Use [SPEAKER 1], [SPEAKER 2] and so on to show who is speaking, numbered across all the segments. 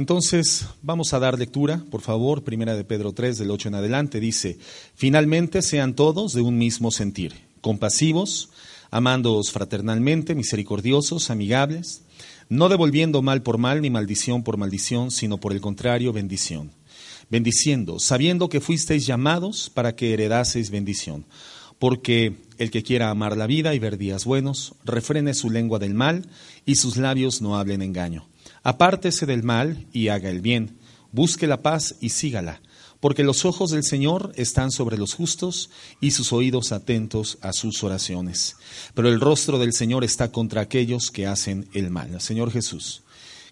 [SPEAKER 1] Entonces, vamos a dar lectura, por favor, primera de Pedro 3, del 8 en adelante, dice, finalmente sean todos de un mismo sentir, compasivos, amándoos fraternalmente, misericordiosos, amigables, no devolviendo mal por mal ni maldición por maldición, sino por el contrario, bendición. Bendiciendo, sabiendo que fuisteis llamados para que heredaseis bendición. Porque el que quiera amar la vida y ver días buenos, refrene su lengua del mal y sus labios no hablen engaño. Apártese del mal y haga el bien. Busque la paz y sígala porque los ojos del Señor están sobre los justos y sus oídos atentos a sus oraciones. Pero el rostro del Señor está contra aquellos que hacen el mal. Señor Jesús,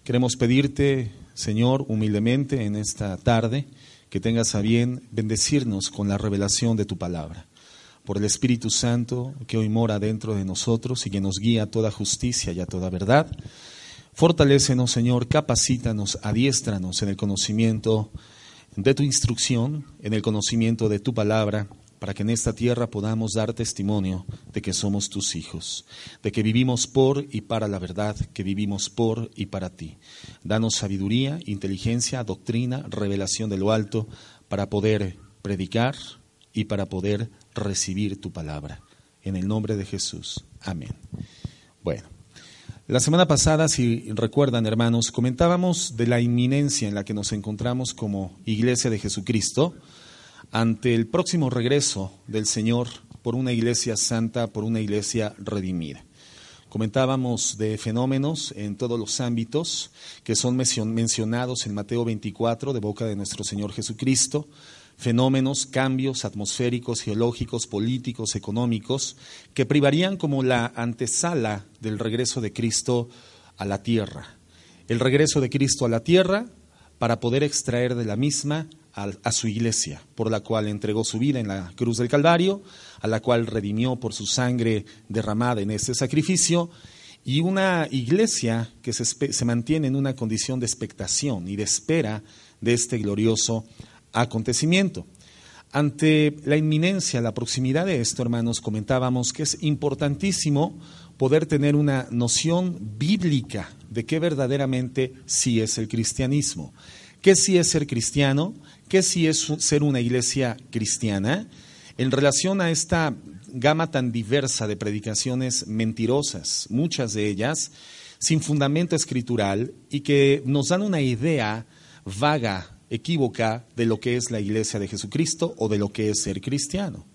[SPEAKER 1] queremos pedirte, Señor, humildemente en esta tarde, que tengas a bien bendecirnos con la revelación de tu palabra. Por el Espíritu Santo que hoy mora dentro de nosotros y que nos guía a toda justicia y a toda verdad. Fortalécenos, Señor, capacítanos, adiéstranos en el conocimiento de tu instrucción, en el conocimiento de tu palabra, para que en esta tierra podamos dar testimonio de que somos tus hijos, de que vivimos por y para la verdad, que vivimos por y para ti. Danos sabiduría, inteligencia, doctrina, revelación de lo alto, para poder predicar y para poder recibir tu palabra. En el nombre de Jesús. Amén. Bueno. La semana pasada, si recuerdan hermanos, comentábamos de la inminencia en la que nos encontramos como Iglesia de Jesucristo ante el próximo regreso del Señor por una iglesia santa, por una iglesia redimida. Comentábamos de fenómenos en todos los ámbitos que son mencionados en Mateo 24 de boca de nuestro Señor Jesucristo, fenómenos, cambios atmosféricos, geológicos, políticos, económicos, que privarían como la antesala del regreso de Cristo a la tierra. El regreso de Cristo a la tierra para poder extraer de la misma a, su iglesia, por la cual entregó su vida en la cruz del Calvario, a la cual redimió por su sangre derramada en ese sacrificio, y una iglesia que se, se mantiene en una condición de expectación y de espera de este glorioso acontecimiento. Ante la inminencia, la proximidad de esto, hermanos, comentábamos que es importantísimo poder tener una noción bíblica de qué verdaderamente sí es el cristianismo, qué sí es ser cristiano, qué sí es ser una iglesia cristiana, en relación a esta gama tan diversa de predicaciones mentirosas, muchas de ellas sin fundamento escritural y que nos dan una idea vaga equívoca de lo que es la iglesia de Jesucristo o de lo que es ser cristiano.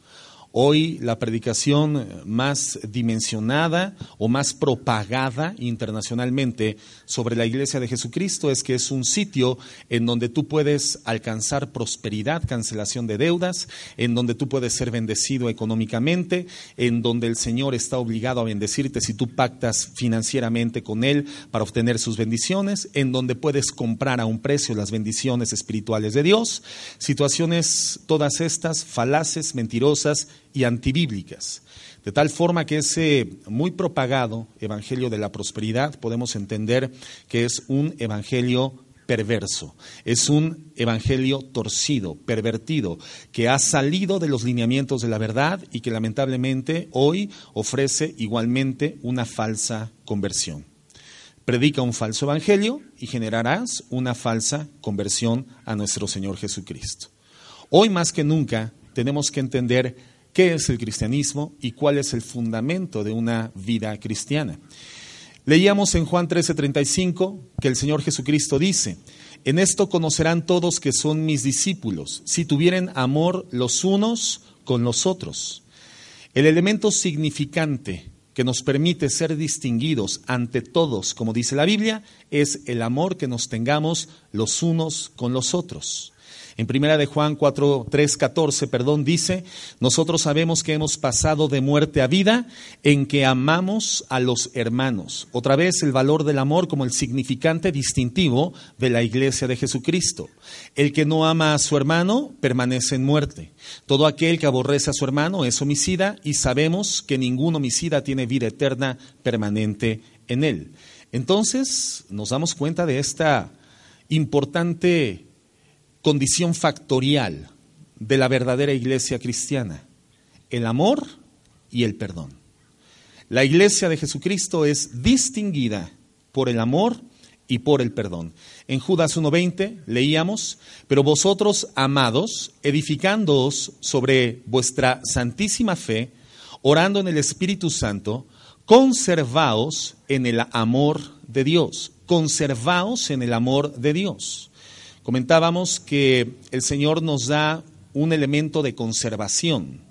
[SPEAKER 1] Hoy la predicación más dimensionada o más propagada internacionalmente sobre la Iglesia de Jesucristo es que es un sitio en donde tú puedes alcanzar prosperidad, cancelación de deudas, en donde tú puedes ser bendecido económicamente, en donde el Señor está obligado a bendecirte si tú pactas financieramente con Él para obtener sus bendiciones, en donde puedes comprar a un precio las bendiciones espirituales de Dios. Situaciones todas estas falaces, mentirosas, y antibíblicas. De tal forma que ese muy propagado Evangelio de la Prosperidad podemos entender que es un Evangelio perverso, es un Evangelio torcido, pervertido, que ha salido de los lineamientos de la verdad y que lamentablemente hoy ofrece igualmente una falsa conversión. Predica un falso Evangelio y generarás una falsa conversión a nuestro Señor Jesucristo. Hoy más que nunca tenemos que entender qué es el cristianismo y cuál es el fundamento de una vida cristiana. Leíamos en Juan 13:35 que el Señor Jesucristo dice, en esto conocerán todos que son mis discípulos, si tuvieren amor los unos con los otros. El elemento significante que nos permite ser distinguidos ante todos, como dice la Biblia, es el amor que nos tengamos los unos con los otros. En primera de Juan 4, 3, 14, perdón, dice, nosotros sabemos que hemos pasado de muerte a vida en que amamos a los hermanos. Otra vez el valor del amor como el significante distintivo de la iglesia de Jesucristo. El que no ama a su hermano permanece en muerte. Todo aquel que aborrece a su hermano es homicida y sabemos que ningún homicida tiene vida eterna permanente en él. Entonces nos damos cuenta de esta importante condición factorial de la verdadera iglesia cristiana, el amor y el perdón. La iglesia de Jesucristo es distinguida por el amor y por el perdón. En Judas 1.20 leíamos, pero vosotros, amados, edificándoos sobre vuestra santísima fe, orando en el Espíritu Santo, conservaos en el amor de Dios, conservaos en el amor de Dios. Comentábamos que el Señor nos da un elemento de conservación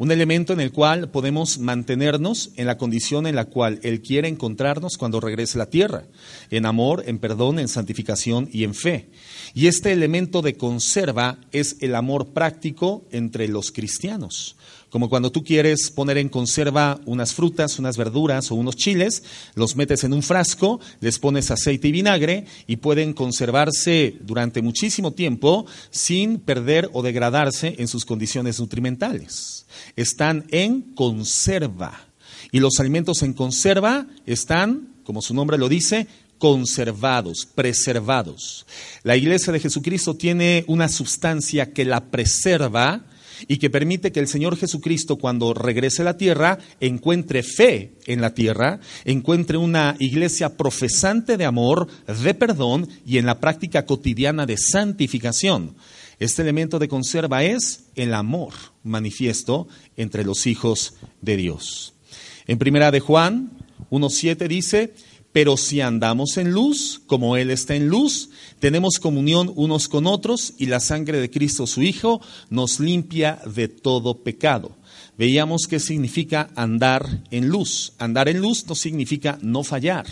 [SPEAKER 1] un elemento en el cual podemos mantenernos en la condición en la cual Él quiere encontrarnos cuando regrese a la tierra, en amor, en perdón, en santificación y en fe. Y este elemento de conserva es el amor práctico entre los cristianos. Como cuando tú quieres poner en conserva unas frutas, unas verduras o unos chiles, los metes en un frasco, les pones aceite y vinagre y pueden conservarse durante muchísimo tiempo sin perder o degradarse en sus condiciones nutrimentales. Están en conserva. Y los alimentos en conserva están, como su nombre lo dice, conservados, preservados. La iglesia de Jesucristo tiene una sustancia que la preserva y que permite que el Señor Jesucristo cuando regrese a la tierra encuentre fe en la tierra, encuentre una iglesia profesante de amor, de perdón y en la práctica cotidiana de santificación. Este elemento de conserva es el amor manifiesto entre los hijos de Dios. En primera de Juan 1.7 dice, pero si andamos en luz, como Él está en luz, tenemos comunión unos con otros y la sangre de Cristo su Hijo nos limpia de todo pecado. Veíamos qué significa andar en luz. Andar en luz no significa no fallar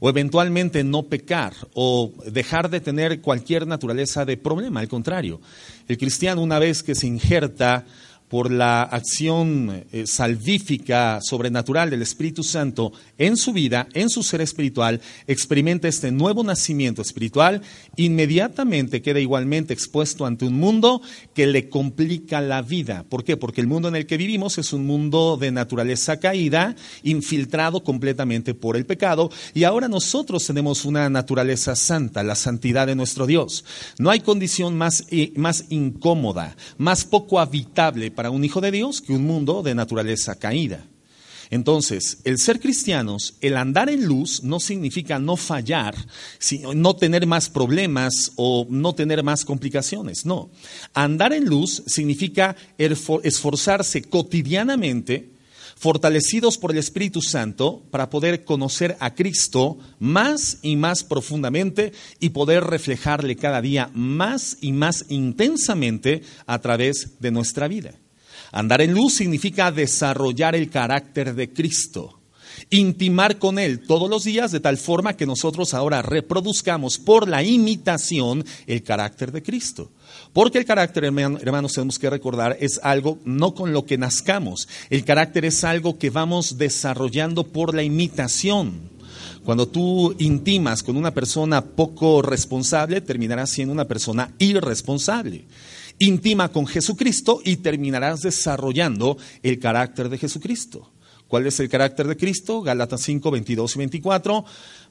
[SPEAKER 1] o eventualmente no pecar o dejar de tener cualquier naturaleza de problema. Al contrario, el cristiano una vez que se injerta por la acción eh, salvífica, sobrenatural del Espíritu Santo en su vida, en su ser espiritual, experimenta este nuevo nacimiento espiritual, inmediatamente queda igualmente expuesto ante un mundo que le complica la vida. ¿Por qué? Porque el mundo en el que vivimos es un mundo de naturaleza caída, infiltrado completamente por el pecado, y ahora nosotros tenemos una naturaleza santa, la santidad de nuestro Dios. No hay condición más, eh, más incómoda, más poco habitable para un hijo de Dios que un mundo de naturaleza caída. Entonces, el ser cristianos, el andar en luz no significa no fallar, no tener más problemas o no tener más complicaciones, no. Andar en luz significa esforzarse cotidianamente, fortalecidos por el Espíritu Santo, para poder conocer a Cristo más y más profundamente y poder reflejarle cada día más y más intensamente a través de nuestra vida. Andar en luz significa desarrollar el carácter de Cristo, intimar con Él todos los días de tal forma que nosotros ahora reproduzcamos por la imitación el carácter de Cristo. Porque el carácter, hermanos, tenemos que recordar, es algo no con lo que nazcamos. El carácter es algo que vamos desarrollando por la imitación. Cuando tú intimas con una persona poco responsable, terminarás siendo una persona irresponsable intima con Jesucristo y terminarás desarrollando el carácter de Jesucristo. ¿Cuál es el carácter de Cristo? Gálatas 5, 22 y 24.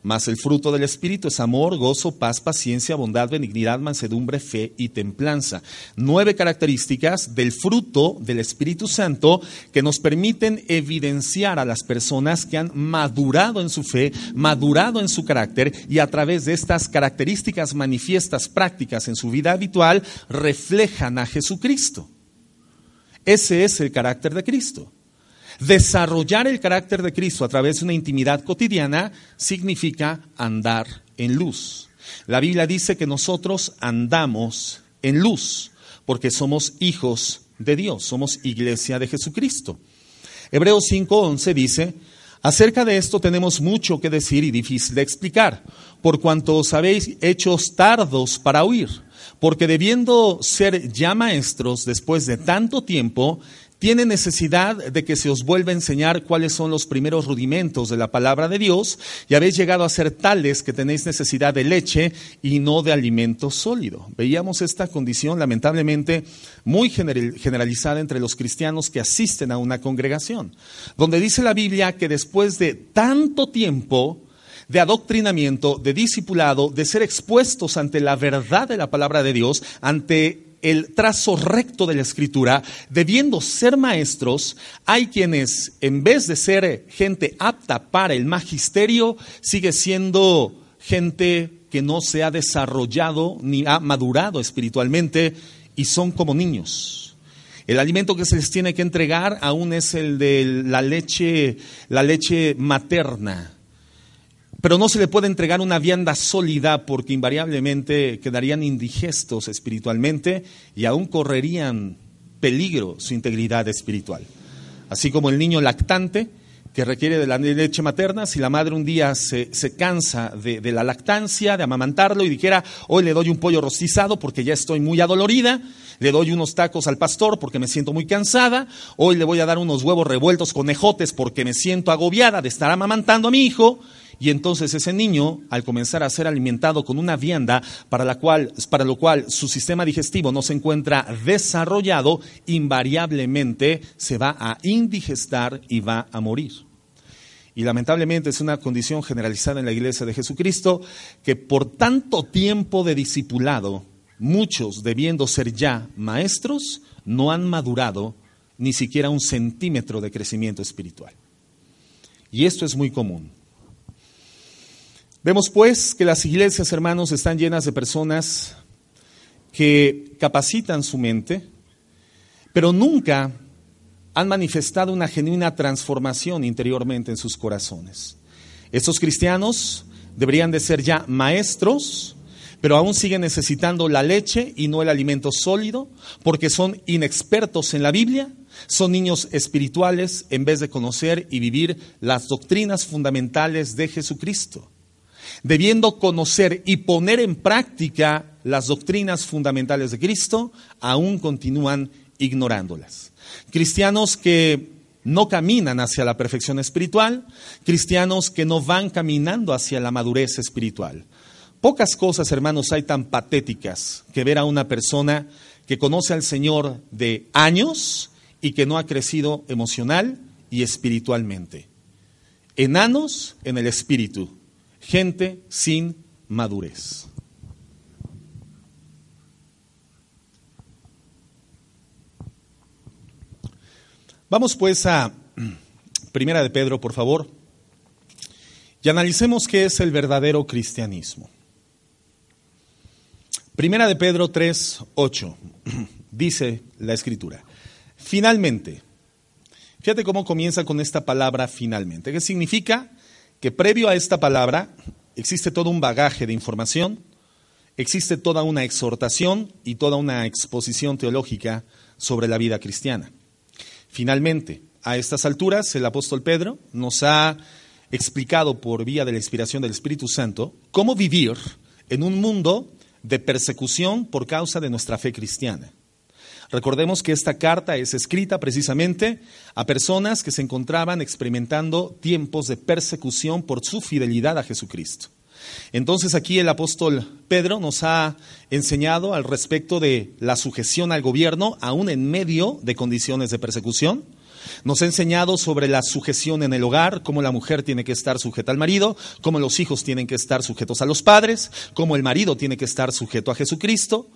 [SPEAKER 1] Más el fruto del Espíritu es amor, gozo, paz, paciencia, bondad, benignidad, mansedumbre, fe y templanza. Nueve características del fruto del Espíritu Santo que nos permiten evidenciar a las personas que han madurado en su fe, madurado en su carácter y a través de estas características manifiestas prácticas en su vida habitual reflejan a Jesucristo. Ese es el carácter de Cristo. Desarrollar el carácter de Cristo a través de una intimidad cotidiana significa andar en luz. La Biblia dice que nosotros andamos en luz porque somos hijos de Dios, somos iglesia de Jesucristo. Hebreos 5:11 dice, acerca de esto tenemos mucho que decir y difícil de explicar, por cuanto os habéis hecho tardos para oír, porque debiendo ser ya maestros después de tanto tiempo, tiene necesidad de que se os vuelva a enseñar cuáles son los primeros rudimentos de la palabra de Dios y habéis llegado a ser tales que tenéis necesidad de leche y no de alimento sólido. Veíamos esta condición lamentablemente muy generalizada entre los cristianos que asisten a una congregación, donde dice la Biblia que después de tanto tiempo de adoctrinamiento, de discipulado, de ser expuestos ante la verdad de la palabra de Dios, ante el trazo recto de la escritura, debiendo ser maestros, hay quienes, en vez de ser gente apta para el magisterio, sigue siendo gente que no se ha desarrollado ni ha madurado espiritualmente y son como niños. El alimento que se les tiene que entregar aún es el de la leche, la leche materna. Pero no se le puede entregar una vianda sólida porque invariablemente quedarían indigestos espiritualmente y aún correrían peligro su integridad espiritual. Así como el niño lactante que requiere de la leche materna, si la madre un día se, cansa de, de, la lactancia, de amamantarlo y dijera, hoy le doy un pollo rostizado porque ya estoy muy adolorida, le doy unos tacos al pastor porque me siento muy cansada, hoy le voy a dar unos huevos revueltos con ejotes porque me siento agobiada de estar amamantando a mi hijo, y entonces ese niño, al comenzar a ser alimentado con una vianda para, la cual, para lo cual su sistema digestivo no se encuentra desarrollado, invariablemente se va a indigestar y va a morir. Y lamentablemente es una condición generalizada en la iglesia de Jesucristo que por tanto tiempo de discipulado, muchos debiendo ser ya maestros, no han madurado ni siquiera un centímetro de crecimiento espiritual. Y esto es muy común. Vemos pues que las iglesias, hermanos, están llenas de personas que capacitan su mente, pero nunca han manifestado una genuina transformación interiormente en sus corazones. Estos cristianos deberían de ser ya maestros, pero aún siguen necesitando la leche y no el alimento sólido, porque son inexpertos en la Biblia, son niños espirituales en vez de conocer y vivir las doctrinas fundamentales de Jesucristo debiendo conocer y poner en práctica las doctrinas fundamentales de Cristo, aún continúan ignorándolas. Cristianos que no caminan hacia la perfección espiritual, cristianos que no van caminando hacia la madurez espiritual. Pocas cosas, hermanos, hay tan patéticas que ver a una persona que conoce al Señor de años y que no ha crecido emocional y espiritualmente. Enanos en el espíritu, gente sin madurez. Vamos pues a Primera de Pedro, por favor, y analicemos qué es el verdadero cristianismo. Primera de Pedro 3, 8, dice la escritura. Finalmente, fíjate cómo comienza con esta palabra finalmente. ¿Qué significa? Que previo a esta palabra existe todo un bagaje de información, existe toda una exhortación y toda una exposición teológica sobre la vida cristiana. Finalmente, a estas alturas, el apóstol Pedro nos ha explicado por vía de la inspiración del Espíritu Santo cómo vivir en un mundo de persecución por causa de nuestra fe cristiana. Recordemos que esta carta es escrita precisamente a personas que se encontraban experimentando tiempos de persecución por su fidelidad a Jesucristo. Entonces aquí el apóstol Pedro nos ha enseñado al respecto de la sujeción al gobierno, aún en medio de condiciones de persecución. Nos ha enseñado sobre la sujeción en el hogar, cómo la mujer tiene que estar sujeta al marido, cómo los hijos tienen que estar sujetos a los padres, cómo el marido tiene que estar sujeto a Jesucristo.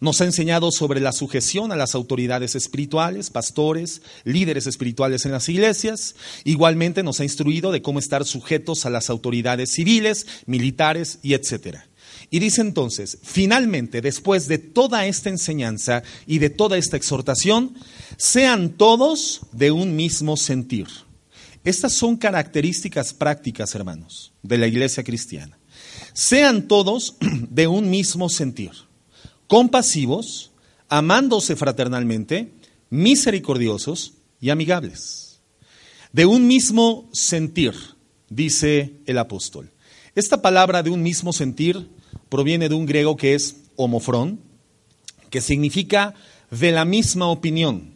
[SPEAKER 1] Nos ha enseñado sobre la sujeción a las autoridades espirituales, pastores, líderes espirituales en las iglesias. Igualmente nos ha instruido de cómo estar sujetos a las autoridades civiles, militares y etcétera. Y dice entonces, finalmente, después de toda esta enseñanza y de toda esta exhortación, sean todos de un mismo sentir. Estas son características prácticas, hermanos, de la iglesia cristiana. Sean todos de un mismo sentir compasivos, amándose fraternalmente, misericordiosos y amigables. De un mismo sentir, dice el apóstol. Esta palabra de un mismo sentir proviene de un griego que es homofrón, que significa de la misma opinión,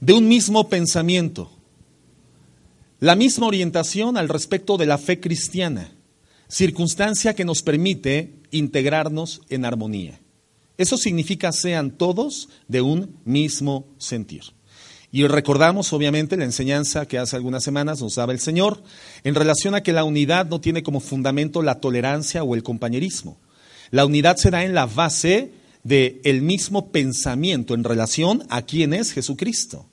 [SPEAKER 1] de un mismo pensamiento, la misma orientación al respecto de la fe cristiana, circunstancia que nos permite integrarnos en armonía. Eso significa sean todos de un mismo sentir. Y recordamos, obviamente, la enseñanza que hace algunas semanas nos daba el Señor en relación a que la unidad no tiene como fundamento la tolerancia o el compañerismo. La unidad se da en la base del el mismo pensamiento en relación a quién es Jesucristo.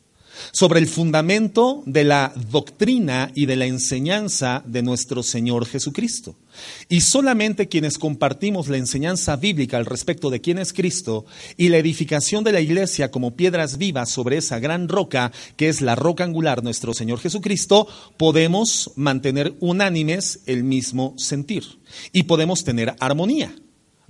[SPEAKER 1] Sobre el fundamento de la doctrina y de la enseñanza de nuestro Señor Jesucristo. Y solamente quienes compartimos la enseñanza bíblica al respecto de quién es Cristo y la edificación de la iglesia como piedras vivas sobre esa gran roca que es la roca angular nuestro Señor Jesucristo, podemos mantener unánimes el mismo sentir y podemos tener armonía.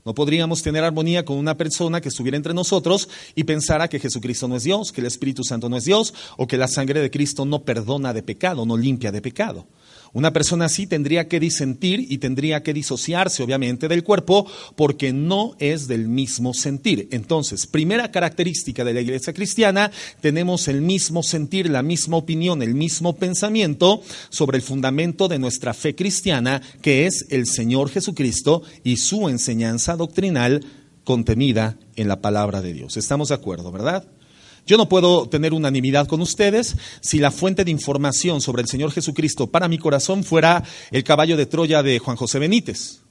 [SPEAKER 1] No podríamos tener armonía con una persona que estuviera entre nosotros y pensara que Jesucristo no es Dios, que el Espíritu Santo no es Dios o que la sangre de Cristo no perdona de pecado, no limpia de pecado. Una persona así tendría que disentir y tendría que disociarse, obviamente, del cuerpo porque no es del mismo sentir. Entonces, primera característica de la iglesia cristiana, tenemos el mismo sentir, la misma opinión, el mismo pensamiento sobre el fundamento de nuestra fe cristiana, que es el Señor Jesucristo y su enseñanza doctrinal contenida en la palabra de Dios. ¿Estamos de acuerdo, verdad? Yo no puedo tener unanimidad con ustedes si la fuente de información sobre el Señor Jesucristo para mi corazón fuera el caballo de Troya de Juan José Benítez.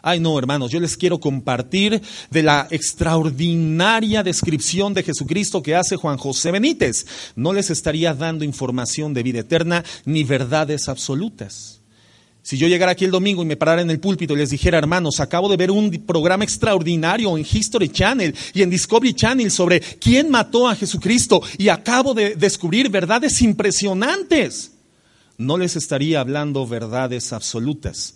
[SPEAKER 1] Ay, no, hermanos, yo les quiero compartir de la extraordinaria descripción de Jesucristo que hace Juan José Benítez. No les estaría dando información de vida eterna ni verdades absolutas. Si yo llegara aquí el domingo y me parara en el púlpito y les dijera, hermanos, acabo de ver un programa extraordinario en History Channel y en Discovery Channel sobre quién mató a Jesucristo y acabo de descubrir verdades impresionantes, no les estaría hablando verdades absolutas.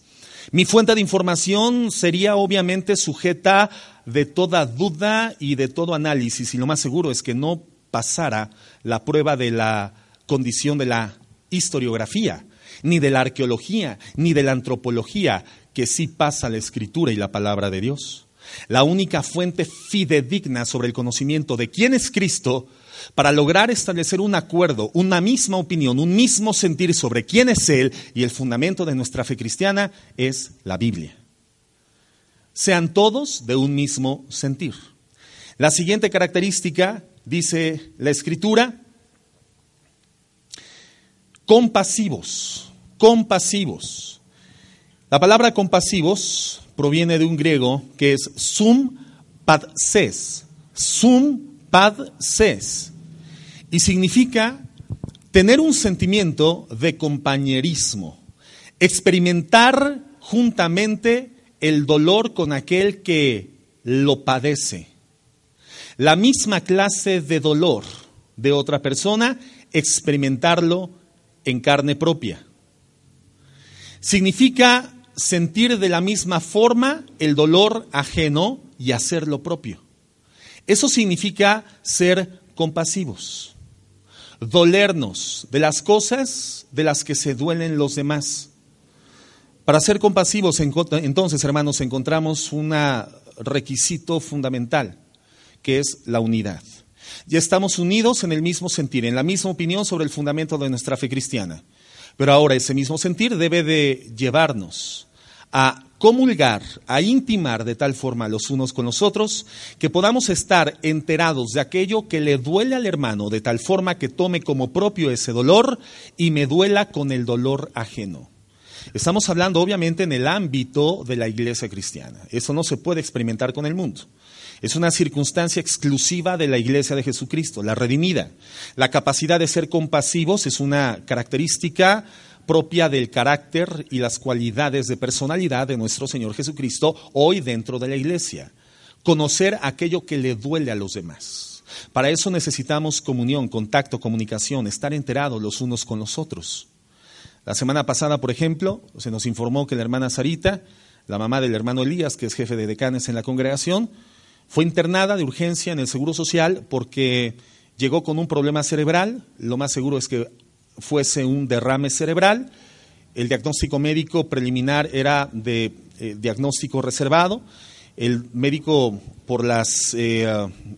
[SPEAKER 1] Mi fuente de información sería obviamente sujeta de toda duda y de todo análisis y lo más seguro es que no pasara la prueba de la condición de la historiografía ni de la arqueología, ni de la antropología, que sí pasa la escritura y la palabra de Dios. La única fuente fidedigna sobre el conocimiento de quién es Cristo para lograr establecer un acuerdo, una misma opinión, un mismo sentir sobre quién es Él y el fundamento de nuestra fe cristiana es la Biblia. Sean todos de un mismo sentir. La siguiente característica, dice la Escritura, compasivos compasivos. La palabra compasivos proviene de un griego que es sum padses, sum padses, y significa tener un sentimiento de compañerismo, experimentar juntamente el dolor con aquel que lo padece. La misma clase de dolor de otra persona, experimentarlo en carne propia. Significa sentir de la misma forma el dolor ajeno y hacer lo propio. Eso significa ser compasivos, dolernos de las cosas de las que se duelen los demás. Para ser compasivos, entonces, hermanos, encontramos un requisito fundamental, que es la unidad. Ya estamos unidos en el mismo sentir, en la misma opinión sobre el fundamento de nuestra fe cristiana. Pero ahora ese mismo sentir debe de llevarnos a comulgar, a intimar de tal forma los unos con los otros, que podamos estar enterados de aquello que le duele al hermano, de tal forma que tome como propio ese dolor y me duela con el dolor ajeno. Estamos hablando obviamente en el ámbito de la iglesia cristiana. Eso no se puede experimentar con el mundo. Es una circunstancia exclusiva de la iglesia de Jesucristo, la redimida. La capacidad de ser compasivos es una característica propia del carácter y las cualidades de personalidad de nuestro Señor Jesucristo hoy dentro de la iglesia. Conocer aquello que le duele a los demás. Para eso necesitamos comunión, contacto, comunicación, estar enterados los unos con los otros. La semana pasada, por ejemplo, se nos informó que la hermana Sarita, la mamá del hermano Elías, que es jefe de decanes en la congregación, fue internada de urgencia en el Seguro Social porque llegó con un problema cerebral. Lo más seguro es que fuese un derrame cerebral. El diagnóstico médico preliminar era de eh, diagnóstico reservado. El médico, por las eh,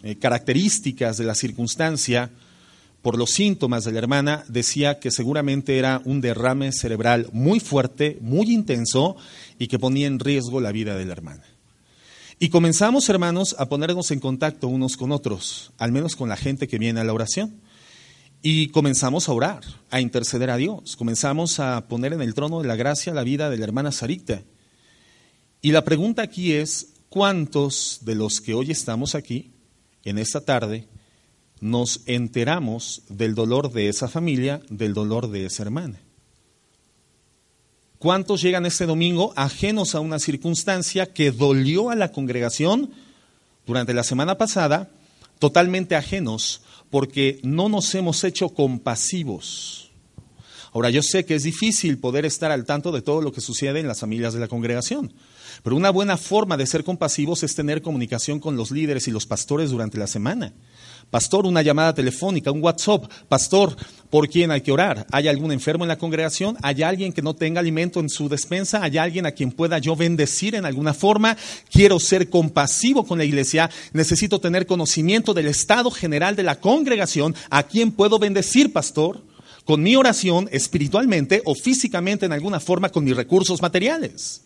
[SPEAKER 1] eh, características de la circunstancia, por los síntomas de la hermana, decía que seguramente era un derrame cerebral muy fuerte, muy intenso y que ponía en riesgo la vida de la hermana. Y comenzamos, hermanos, a ponernos en contacto unos con otros, al menos con la gente que viene a la oración. Y comenzamos a orar, a interceder a Dios. Comenzamos a poner en el trono de la gracia la vida de la hermana Sarita. Y la pregunta aquí es, ¿cuántos de los que hoy estamos aquí, en esta tarde, nos enteramos del dolor de esa familia, del dolor de esa hermana. ¿Cuántos llegan este domingo ajenos a una circunstancia que dolió a la congregación durante la semana pasada, totalmente ajenos, porque no nos hemos hecho compasivos? Ahora, yo sé que es difícil poder estar al tanto de todo lo que sucede en las familias de la congregación, pero una buena forma de ser compasivos es tener comunicación con los líderes y los pastores durante la semana. Pastor, una llamada telefónica, un WhatsApp. Pastor, ¿por quién hay que orar? ¿Hay algún enfermo en la congregación? ¿Hay alguien que no tenga alimento en su despensa? ¿Hay alguien a quien pueda yo bendecir en alguna forma? Quiero ser compasivo con la iglesia. Necesito tener conocimiento del estado general de la congregación. ¿A quién puedo bendecir, pastor? Con mi oración, espiritualmente o físicamente en alguna forma con mis recursos materiales.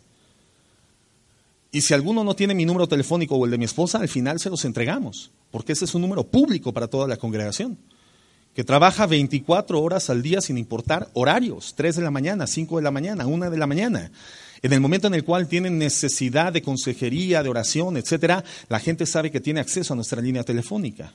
[SPEAKER 1] Y si alguno no tiene mi número telefónico o el de mi esposa, al final se los entregamos, porque ese es un número público para toda la congregación, que trabaja 24 horas al día sin importar horarios, 3 de la mañana, 5 de la mañana, 1 de la mañana. En el momento en el cual tienen necesidad de consejería, de oración, etcétera, la gente sabe que tiene acceso a nuestra línea telefónica.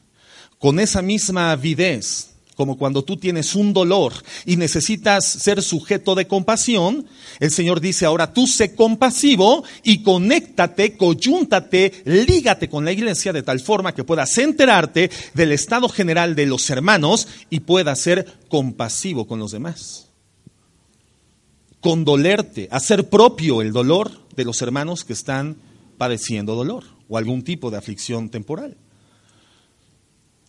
[SPEAKER 1] Con esa misma avidez, como cuando tú tienes un dolor y necesitas ser sujeto de compasión, el Señor dice, ahora tú sé compasivo y conéctate, coyúntate, lígate con la iglesia de tal forma que puedas enterarte del estado general de los hermanos y puedas ser compasivo con los demás. Condolerte, hacer propio el dolor de los hermanos que están padeciendo dolor o algún tipo de aflicción temporal.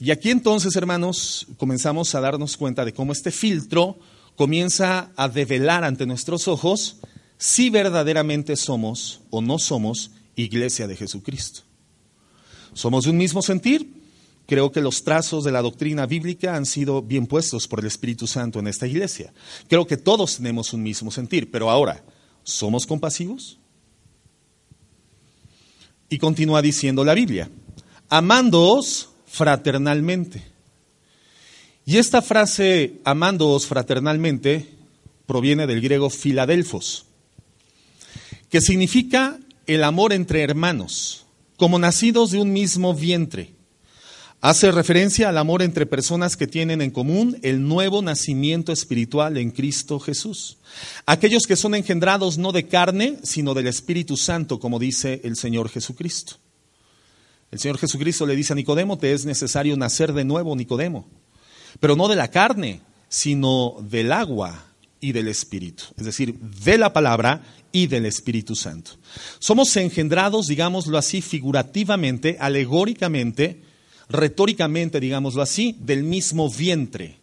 [SPEAKER 1] Y aquí entonces, hermanos, comenzamos a darnos cuenta de cómo este filtro comienza a develar ante nuestros ojos si verdaderamente somos o no somos iglesia de Jesucristo. Somos de un mismo sentir. Creo que los trazos de la doctrina bíblica han sido bien puestos por el Espíritu Santo en esta iglesia. Creo que todos tenemos un mismo sentir, pero ahora, ¿somos compasivos? Y continúa diciendo la Biblia, amándoos fraternalmente. Y esta frase, amándoos fraternalmente, proviene del griego filadelfos, que significa el amor entre hermanos, como nacidos de un mismo vientre. Hace referencia al amor entre personas que tienen en común el nuevo nacimiento espiritual en Cristo Jesús. Aquellos que son engendrados no de carne, sino del Espíritu Santo, como dice el Señor Jesucristo. El Señor Jesucristo le dice a Nicodemo, te es necesario nacer de nuevo, Nicodemo, pero no de la carne, sino del agua y del Espíritu, es decir, de la palabra y del Espíritu Santo. Somos engendrados, digámoslo así, figurativamente, alegóricamente, retóricamente, digámoslo así, del mismo vientre,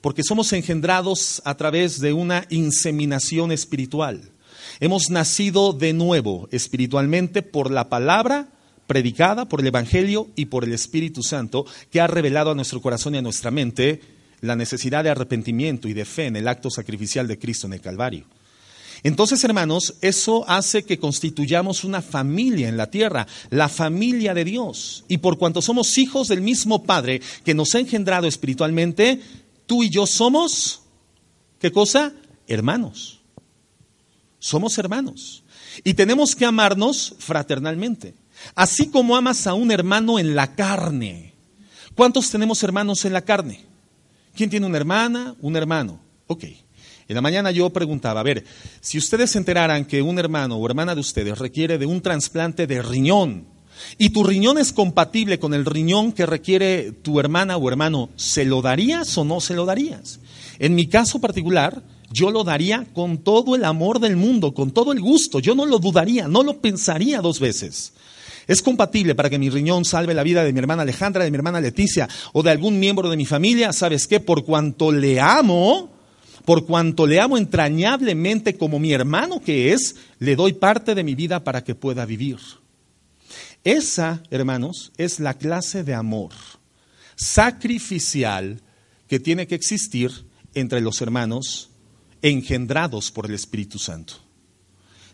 [SPEAKER 1] porque somos engendrados a través de una inseminación espiritual. Hemos nacido de nuevo espiritualmente por la palabra predicada por el Evangelio y por el Espíritu Santo, que ha revelado a nuestro corazón y a nuestra mente la necesidad de arrepentimiento y de fe en el acto sacrificial de Cristo en el Calvario. Entonces, hermanos, eso hace que constituyamos una familia en la tierra, la familia de Dios. Y por cuanto somos hijos del mismo Padre que nos ha engendrado espiritualmente, tú y yo somos, ¿qué cosa? Hermanos. Somos hermanos. Y tenemos que amarnos fraternalmente. Así como amas a un hermano en la carne. ¿Cuántos tenemos hermanos en la carne? ¿Quién tiene una hermana? Un hermano. Ok. En la mañana yo preguntaba, a ver, si ustedes se enteraran que un hermano o hermana de ustedes requiere de un trasplante de riñón y tu riñón es compatible con el riñón que requiere tu hermana o hermano, ¿se lo darías o no se lo darías? En mi caso particular, yo lo daría con todo el amor del mundo, con todo el gusto, yo no lo dudaría, no lo pensaría dos veces. Es compatible para que mi riñón salve la vida de mi hermana Alejandra, de mi hermana Leticia o de algún miembro de mi familia. ¿Sabes qué? Por cuanto le amo, por cuanto le amo entrañablemente como mi hermano que es, le doy parte de mi vida para que pueda vivir. Esa, hermanos, es la clase de amor sacrificial que tiene que existir entre los hermanos engendrados por el Espíritu Santo.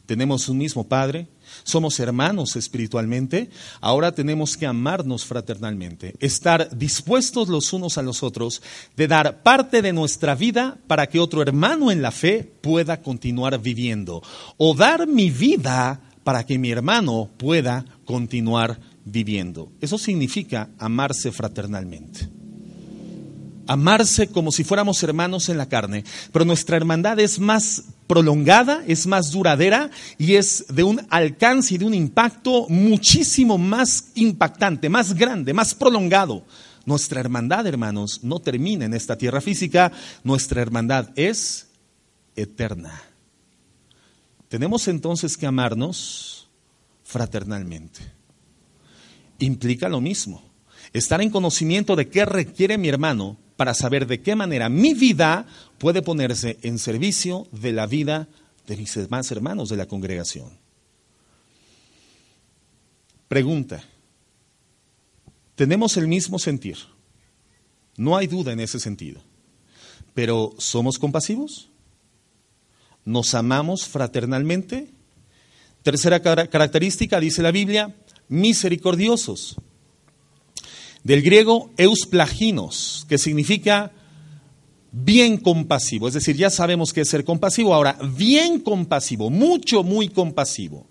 [SPEAKER 1] Tenemos un mismo Padre, somos hermanos espiritualmente, ahora tenemos que amarnos fraternalmente, estar dispuestos los unos a los otros de dar parte de nuestra vida para que otro hermano en la fe pueda continuar viviendo, o dar mi vida para que mi hermano pueda continuar viviendo. Eso significa amarse fraternalmente. amarse como si fuéramos hermanos en la carne, pero nuestra hermandad es más prolongada, es más duradera y es de un alcance y de un impacto muchísimo más impactante, más grande, más prolongado. Nuestra hermandad, hermanos, no termina en esta tierra física, nuestra hermandad es eterna. Tenemos entonces que amarnos fraternalmente. Implica lo mismo, estar en conocimiento de qué requiere mi hermano para saber de qué manera mi vida puede ponerse en servicio de la vida de mis demás hermanos de la congregación. Pregunta, tenemos el mismo sentir, no hay duda en ese sentido, pero ¿somos compasivos? ¿Nos amamos fraternalmente? Tercera característica, dice la Biblia, misericordiosos del griego eusplaginos, que significa bien compasivo. Es decir, ya sabemos qué es ser compasivo. Ahora, bien compasivo, mucho, muy compasivo.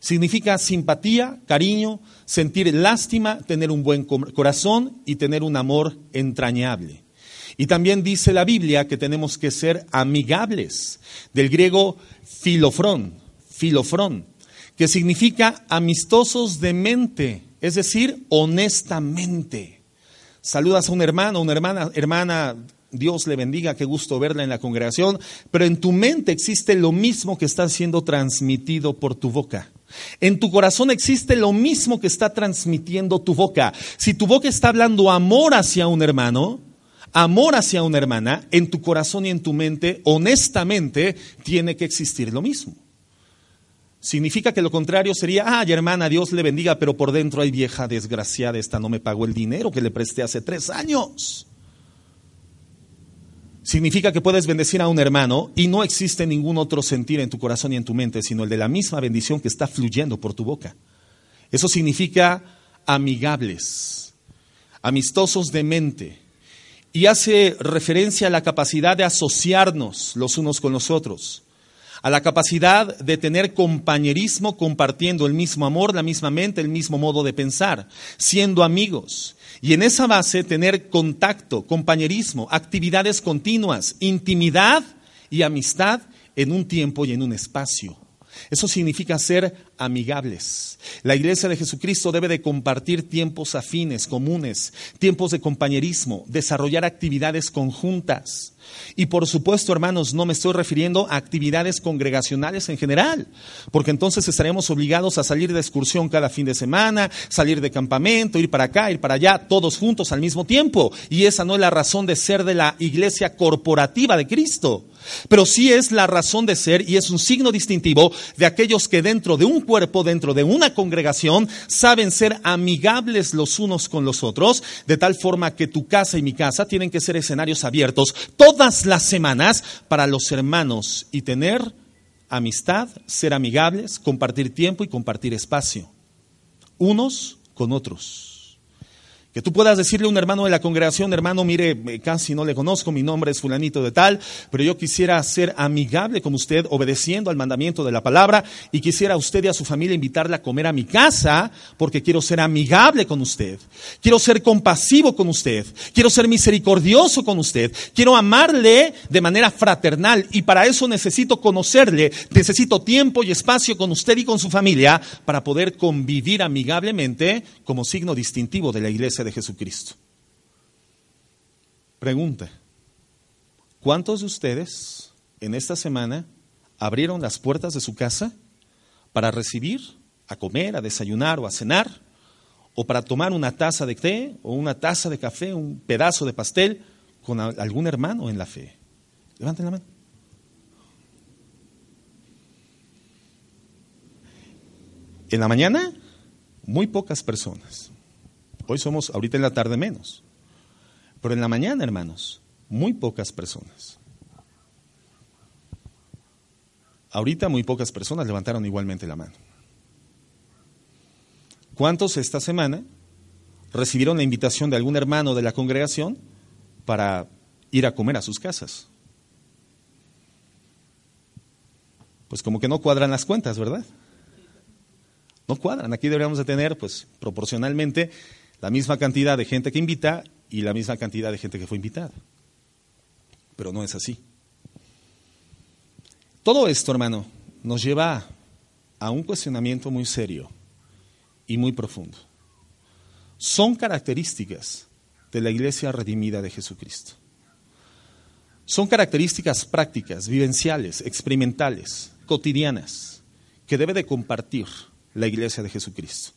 [SPEAKER 1] Significa simpatía, cariño, sentir lástima, tener un buen corazón y tener un amor entrañable. Y también dice la Biblia que tenemos que ser amigables, del griego filofrón, filofrón, que significa amistosos de mente, es decir, honestamente. Saludas a un hermano, una hermana, hermana, Dios le bendiga, qué gusto verla en la congregación, pero en tu mente existe lo mismo que está siendo transmitido por tu boca. En tu corazón existe lo mismo que está transmitiendo tu boca. Si tu boca está hablando amor hacia un hermano, amor hacia una hermana, en tu corazón y en tu mente, honestamente, tiene que existir lo mismo. Significa que lo contrario sería, ay hermana, Dios le bendiga, pero por dentro hay vieja desgraciada, esta no me pagó el dinero que le presté hace tres años. Significa que puedes bendecir a un hermano y no existe ningún otro sentir en tu corazón y en tu mente, sino el de la misma bendición que está fluyendo por tu boca. Eso significa amigables, amistosos de mente, y hace referencia a la capacidad de asociarnos los unos con los otros a la capacidad de tener compañerismo compartiendo el mismo amor, la misma mente, el mismo modo de pensar, siendo amigos. Y en esa base tener contacto, compañerismo, actividades continuas, intimidad y amistad en un tiempo y en un espacio. Eso significa ser amigables. La iglesia de Jesucristo debe de compartir tiempos afines, comunes, tiempos de compañerismo, desarrollar actividades conjuntas. Y por supuesto, hermanos, no me estoy refiriendo a actividades congregacionales en general, porque entonces estaremos obligados a salir de excursión cada fin de semana, salir de campamento, ir para acá, ir para allá, todos juntos al mismo tiempo. Y esa no es la razón de ser de la iglesia corporativa de Cristo. Pero sí es la razón de ser y es un signo distintivo de aquellos que dentro de un cuerpo, dentro de una congregación, saben ser amigables los unos con los otros, de tal forma que tu casa y mi casa tienen que ser escenarios abiertos todas las semanas para los hermanos y tener amistad, ser amigables, compartir tiempo y compartir espacio, unos con otros. Que tú puedas decirle a un hermano de la congregación, hermano, mire, eh, casi no le conozco, mi nombre es fulanito de tal, pero yo quisiera ser amigable con usted, obedeciendo al mandamiento de la palabra, y quisiera a usted y a su familia invitarle a comer a mi casa, porque quiero ser amigable con usted. Quiero ser compasivo con usted. Quiero ser misericordioso con usted. Quiero amarle de manera fraternal, y para eso necesito conocerle, necesito tiempo y espacio con usted y con su familia para poder convivir amigablemente como signo distintivo de la iglesia Jesucristo. Pregunta, ¿cuántos de ustedes en esta semana abrieron las puertas de su casa para recibir, a comer, a desayunar o a cenar, o para tomar una taza de té o una taza de café, un pedazo de pastel con algún hermano en la fe? Levanten la mano. En la mañana, muy pocas personas. Hoy somos, ahorita en la tarde menos. Pero en la mañana, hermanos, muy pocas personas. Ahorita muy pocas personas levantaron igualmente la mano. ¿Cuántos esta semana recibieron la invitación de algún hermano de la congregación para ir a comer a sus casas? Pues como que no cuadran las cuentas, ¿verdad? No cuadran. Aquí deberíamos de tener, pues, proporcionalmente la misma cantidad de gente que invita y la misma cantidad de gente que fue invitada. Pero no es así. Todo esto, hermano, nos lleva a un cuestionamiento muy serio y muy profundo. Son características de la iglesia redimida de Jesucristo. Son características prácticas, vivenciales, experimentales, cotidianas, que debe de compartir la iglesia de Jesucristo.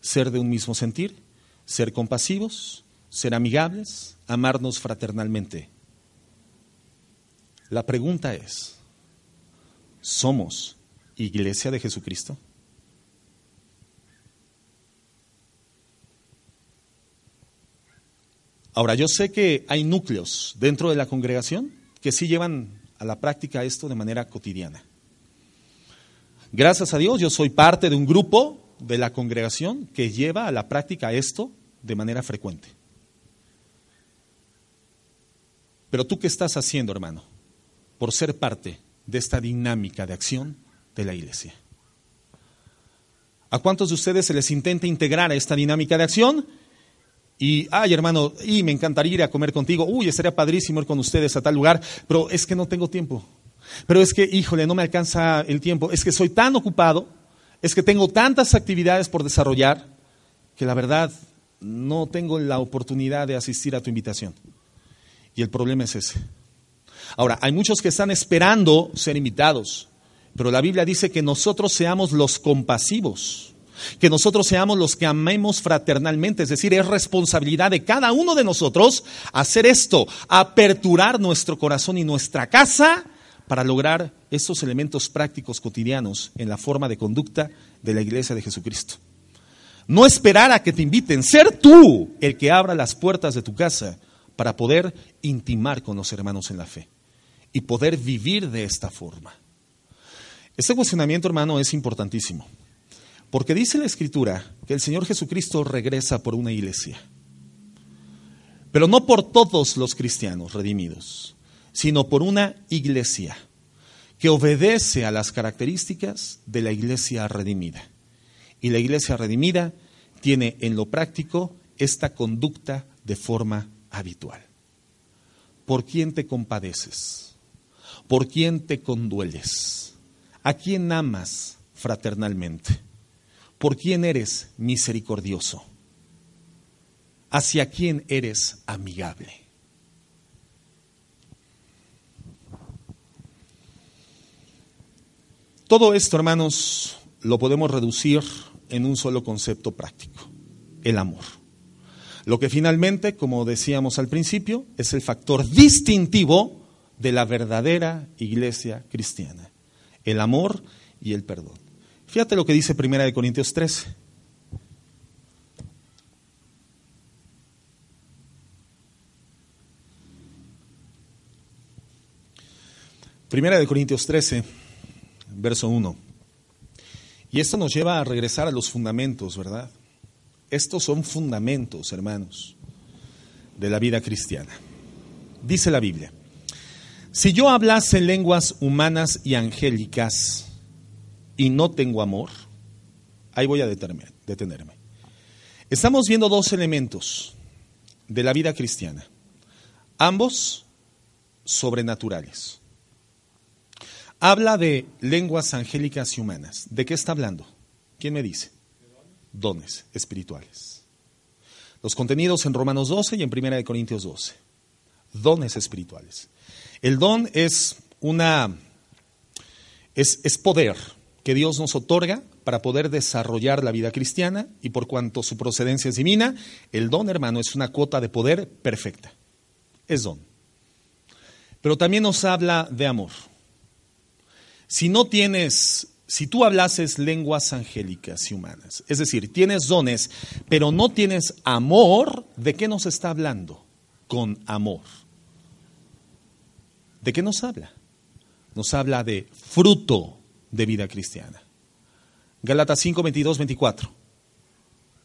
[SPEAKER 1] Ser de un mismo sentir, ser compasivos, ser amigables, amarnos fraternalmente. La pregunta es, ¿somos iglesia de Jesucristo? Ahora, yo sé que hay núcleos dentro de la congregación que sí llevan a la práctica esto de manera cotidiana. Gracias a Dios, yo soy parte de un grupo de la congregación que lleva a la práctica esto de manera frecuente. Pero tú qué estás haciendo, hermano, por ser parte de esta dinámica de acción de la iglesia. ¿A cuántos de ustedes se les intenta integrar a esta dinámica de acción? Y, ay hermano, y me encantaría ir a comer contigo, uy, estaría padrísimo ir con ustedes a tal lugar, pero es que no tengo tiempo. Pero es que, híjole, no me alcanza el tiempo, es que soy tan ocupado, es que tengo tantas actividades por desarrollar, que la verdad no tengo la oportunidad de asistir a tu invitación. Y el problema es ese. Ahora, hay muchos que están esperando ser invitados, pero la Biblia dice que nosotros seamos los compasivos que nosotros seamos los que amemos fraternalmente, es decir, es responsabilidad de cada uno de nosotros hacer esto, aperturar nuestro corazón y nuestra casa para lograr estos elementos prácticos cotidianos en la forma de conducta de la iglesia de Jesucristo. No esperar a que te inviten, ser tú el que abra las puertas de tu casa para poder intimar con los hermanos en la fe y poder vivir de esta forma. Este cuestionamiento, hermano, es importantísimo. Porque dice la Escritura que el Señor Jesucristo regresa por una iglesia. Pero no por todos los cristianos redimidos, sino por una iglesia que obedece a las características de la iglesia redimida. Y la iglesia redimida tiene en lo práctico esta conducta de forma habitual. ¿Por quién te compadeces? ¿Por quién te condueles? ¿A quién amas fraternalmente? ¿Por quién eres misericordioso? ¿Hacia quién eres amigable? Todo esto, hermanos, lo podemos reducir en un solo concepto práctico, el amor. Lo que finalmente, como decíamos al principio, es el factor distintivo de la verdadera iglesia cristiana, el amor y el perdón. Fíjate lo que dice Primera de Corintios 13. Primera de Corintios 13, verso 1. Y esto nos lleva a regresar a los fundamentos, ¿verdad? Estos son fundamentos, hermanos, de la vida cristiana. Dice la Biblia, si yo hablase lenguas humanas y angélicas, y no tengo amor, ahí voy a detenerme. Estamos viendo dos elementos de la vida cristiana, ambos sobrenaturales. Habla de lenguas angélicas y humanas. ¿De qué está hablando? ¿Quién me dice? Dones espirituales. Los contenidos en Romanos 12 y en 1 Corintios 12. Dones espirituales. El don es una es, es poder, que Dios nos otorga para poder desarrollar la vida cristiana y por cuanto su procedencia es divina, el don, hermano, es una cuota de poder perfecta. Es don. Pero también nos habla de amor. Si no tienes, si tú hablases lenguas angélicas y humanas, es decir, tienes dones, pero no tienes amor, ¿de qué nos está hablando? Con amor. ¿De qué nos habla? Nos habla de fruto de vida cristiana. Gálatas 5, 22, 24.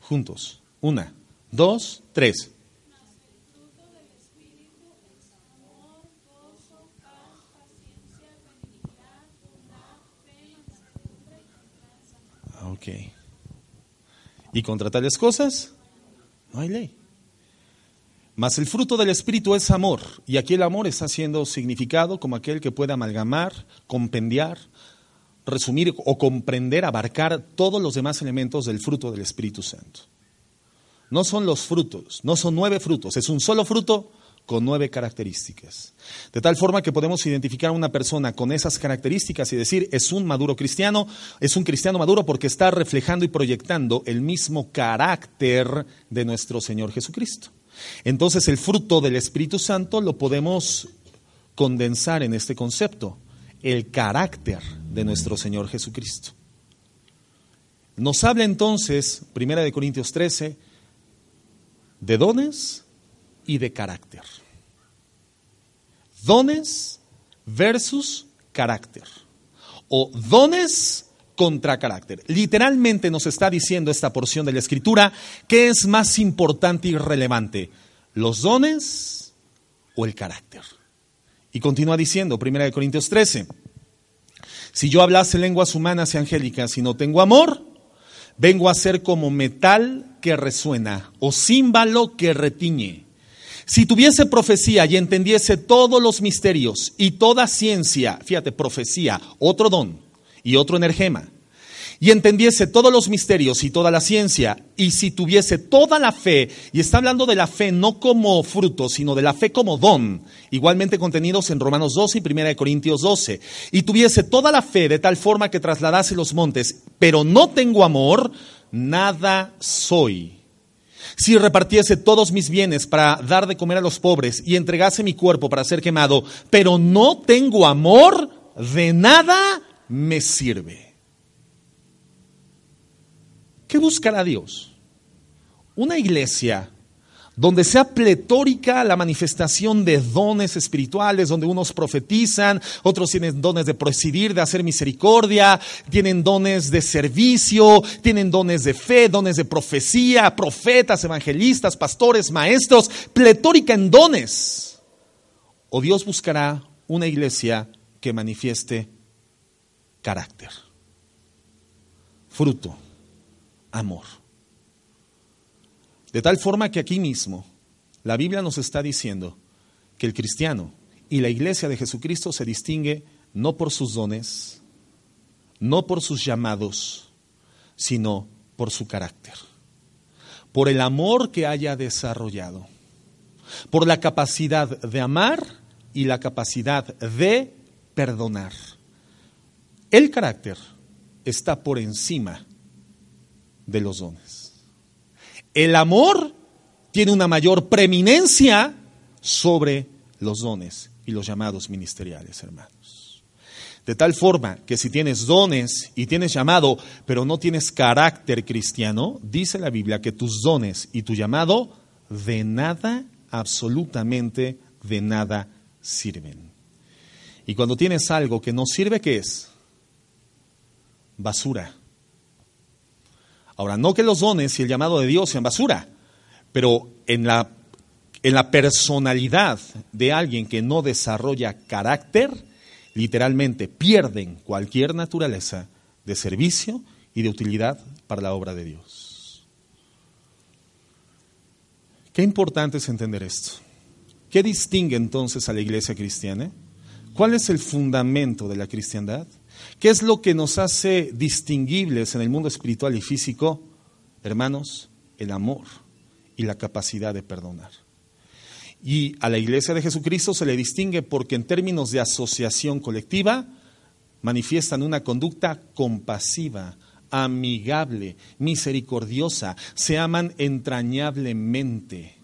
[SPEAKER 1] Juntos. Una, dos, tres. ¿Y contra tales cosas? No hay ley. Mas el fruto del Espíritu es amor, y aquí el amor está siendo significado como aquel que puede amalgamar, compendiar, resumir o comprender, abarcar todos los demás elementos del fruto del Espíritu Santo. No son los frutos, no son nueve frutos, es un solo fruto con nueve características. De tal forma que podemos identificar a una persona con esas características y decir, es un maduro cristiano, es un cristiano maduro porque está reflejando y proyectando el mismo carácter de nuestro Señor Jesucristo. Entonces el fruto del Espíritu Santo lo podemos condensar en este concepto, el carácter de nuestro Señor Jesucristo. Nos habla entonces, Primera de Corintios 13, de dones y de carácter. Dones versus carácter. O dones contra carácter. Literalmente nos está diciendo esta porción de la escritura qué es más importante y relevante, los dones o el carácter. Y continúa diciendo, 1 Corintios 13, si yo hablase lenguas humanas y angélicas y no tengo amor, vengo a ser como metal que resuena o címbalo que retiñe. Si tuviese profecía y entendiese todos los misterios y toda ciencia, fíjate, profecía, otro don, y otro energema, y entendiese todos los misterios y toda la ciencia, y si tuviese toda la fe, y está hablando de la fe no como fruto, sino de la fe como don, igualmente contenidos en Romanos 12 y 1 Corintios 12, y tuviese toda la fe de tal forma que trasladase los montes, pero no tengo amor, nada soy. Si repartiese todos mis bienes para dar de comer a los pobres y entregase mi cuerpo para ser quemado, pero no tengo amor, de nada me sirve. ¿Qué buscará Dios? Una iglesia donde sea pletórica la manifestación de dones espirituales, donde unos profetizan, otros tienen dones de presidir, de hacer misericordia, tienen dones de servicio, tienen dones de fe, dones de profecía, profetas, evangelistas, pastores, maestros, pletórica en dones. O Dios buscará una iglesia que manifieste carácter, fruto, amor. De tal forma que aquí mismo la Biblia nos está diciendo que el cristiano y la iglesia de Jesucristo se distingue no por sus dones, no por sus llamados, sino por su carácter, por el amor que haya desarrollado, por la capacidad de amar y la capacidad de perdonar. El carácter está por encima de los dones. El amor tiene una mayor preeminencia sobre los dones y los llamados ministeriales, hermanos. De tal forma que si tienes dones y tienes llamado, pero no tienes carácter cristiano, dice la Biblia que tus dones y tu llamado de nada, absolutamente de nada sirven. Y cuando tienes algo que no sirve, ¿qué es? Basura. Ahora, no que los dones y el llamado de Dios sean basura, pero en la, en la personalidad de alguien que no desarrolla carácter, literalmente pierden cualquier naturaleza de servicio y de utilidad para la obra de Dios. Qué importante es entender esto. ¿Qué distingue entonces a la iglesia cristiana? ¿Cuál es el fundamento de la cristiandad? ¿Qué es lo que nos hace distinguibles en el mundo espiritual y físico? Hermanos, el amor y la capacidad de perdonar. Y a la iglesia de Jesucristo se le distingue porque en términos de asociación colectiva manifiestan una conducta compasiva, amigable, misericordiosa, se aman entrañablemente.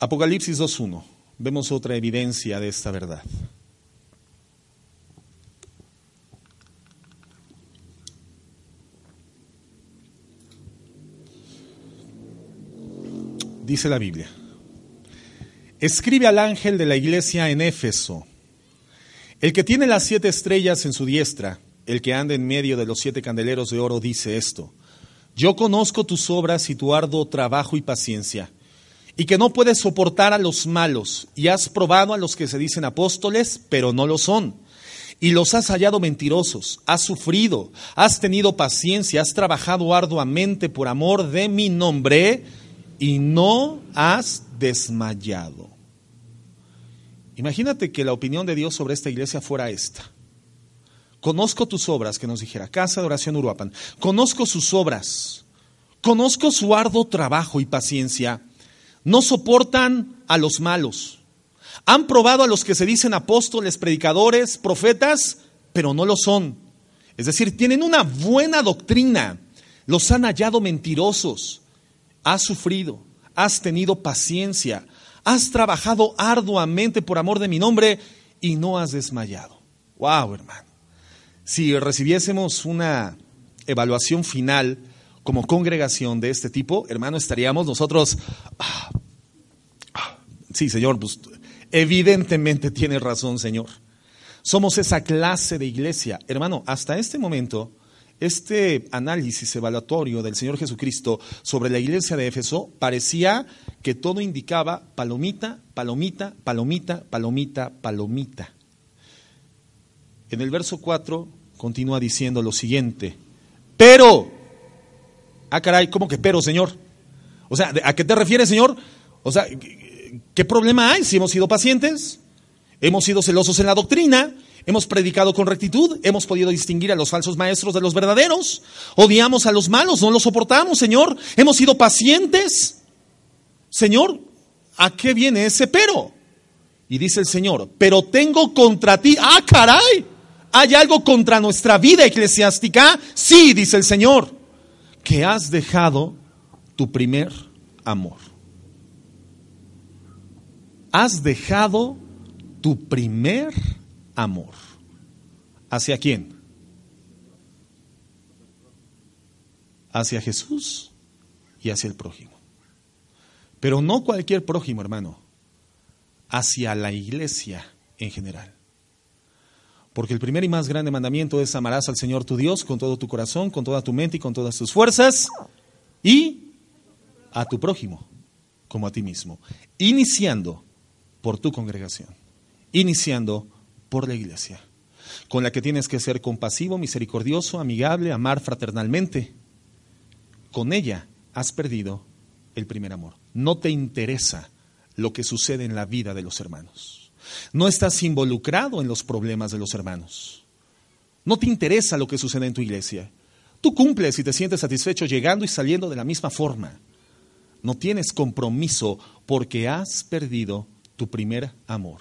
[SPEAKER 1] Apocalipsis 2.1. Vemos otra evidencia de esta verdad. Dice la Biblia. Escribe al ángel de la iglesia en Éfeso, el que tiene las siete estrellas en su diestra, el que anda en medio de los siete candeleros de oro, dice esto. Yo conozco tus obras y tu arduo trabajo y paciencia y que no puedes soportar a los malos, y has probado a los que se dicen apóstoles, pero no lo son, y los has hallado mentirosos, has sufrido, has tenido paciencia, has trabajado arduamente por amor de mi nombre y no has desmayado. Imagínate que la opinión de Dios sobre esta iglesia fuera esta. Conozco tus obras, que nos dijera, Casa de Oración Uruapan. Conozco sus obras. Conozco su arduo trabajo y paciencia. No soportan a los malos. Han probado a los que se dicen apóstoles, predicadores, profetas, pero no lo son. Es decir, tienen una buena doctrina. Los han hallado mentirosos. Has sufrido, has tenido paciencia, has trabajado arduamente por amor de mi nombre y no has desmayado. Wow, hermano si recibiésemos una evaluación final como congregación de este tipo, hermano, estaríamos nosotros, ah, sí, Señor, pues, evidentemente tiene razón, Señor. Somos esa clase de iglesia. Hermano, hasta este momento, este análisis evaluatorio del Señor Jesucristo sobre la iglesia de Éfeso parecía que todo indicaba palomita, palomita, palomita, palomita, palomita. En el verso 4 continúa diciendo lo siguiente, pero, ah caray, ¿cómo que pero, Señor? O sea, ¿a qué te refieres, Señor? O sea, ¿qué problema hay si hemos sido pacientes? Hemos sido celosos en la doctrina, hemos predicado con rectitud, hemos podido distinguir a los falsos maestros de los verdaderos, odiamos a los malos, no los soportamos, Señor, hemos sido pacientes. Señor, ¿a qué viene ese pero? Y dice el Señor, pero tengo contra ti, ah, caray, ¿Hay algo contra nuestra vida eclesiástica? Sí, dice el Señor, que has dejado tu primer amor. Has dejado tu primer amor. ¿Hacia quién? Hacia Jesús y hacia el prójimo. Pero no cualquier prójimo, hermano, hacia la iglesia en general. Porque el primer y más grande mandamiento es amarás al Señor tu Dios con todo tu corazón, con toda tu mente y con todas tus fuerzas y a tu prójimo como a ti mismo. Iniciando por tu congregación, iniciando por la iglesia, con la que tienes que ser compasivo, misericordioso, amigable, amar fraternalmente. Con ella has perdido el primer amor. No te interesa lo que sucede en la vida de los hermanos. No estás involucrado en los problemas de los hermanos. No te interesa lo que sucede en tu iglesia. Tú cumples y te sientes satisfecho llegando y saliendo de la misma forma. No tienes compromiso porque has perdido tu primer amor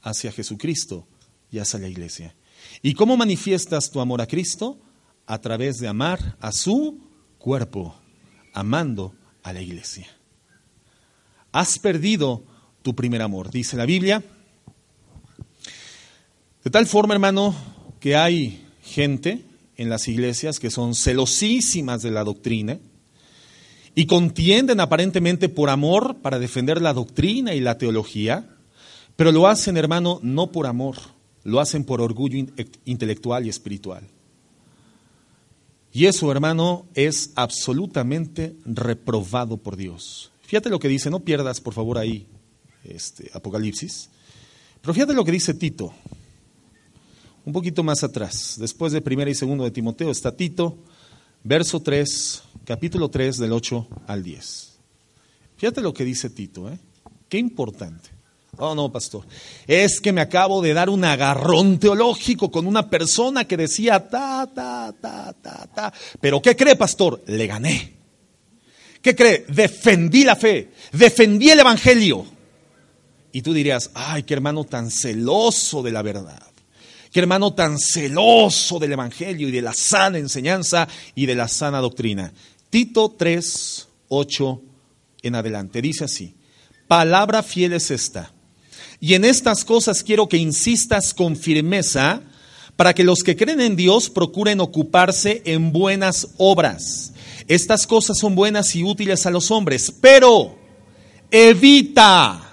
[SPEAKER 1] hacia Jesucristo y hacia la iglesia. ¿Y cómo manifiestas tu amor a Cristo? A través de amar a su cuerpo, amando a la iglesia. Has perdido tu primer amor, dice la Biblia de tal forma, hermano, que hay gente en las iglesias que son celosísimas de la doctrina y contienden aparentemente por amor para defender la doctrina y la teología, pero lo hacen, hermano, no por amor, lo hacen por orgullo intelectual y espiritual. Y eso, hermano, es absolutamente reprobado por Dios. Fíjate lo que dice, no pierdas por favor ahí este, Apocalipsis, pero fíjate lo que dice Tito, un poquito más atrás, después de primera y segundo de Timoteo, está Tito, verso 3, capítulo 3, del 8 al 10. Fíjate lo que dice Tito, ¿eh? Qué importante. Oh, no, pastor. Es que me acabo de dar un agarrón teológico con una persona que decía ta, ta, ta, ta, ta. Pero ¿qué cree, pastor? Le gané. ¿Qué cree? Defendí la fe, defendí el evangelio. Y tú dirías, ay, qué hermano tan celoso de la verdad. Qué hermano tan celoso del Evangelio y de la sana enseñanza y de la sana doctrina. Tito 3, 8 en adelante. Dice así, palabra fiel es esta. Y en estas cosas quiero que insistas con firmeza para que los que creen en Dios procuren ocuparse en buenas obras. Estas cosas son buenas y útiles a los hombres, pero evita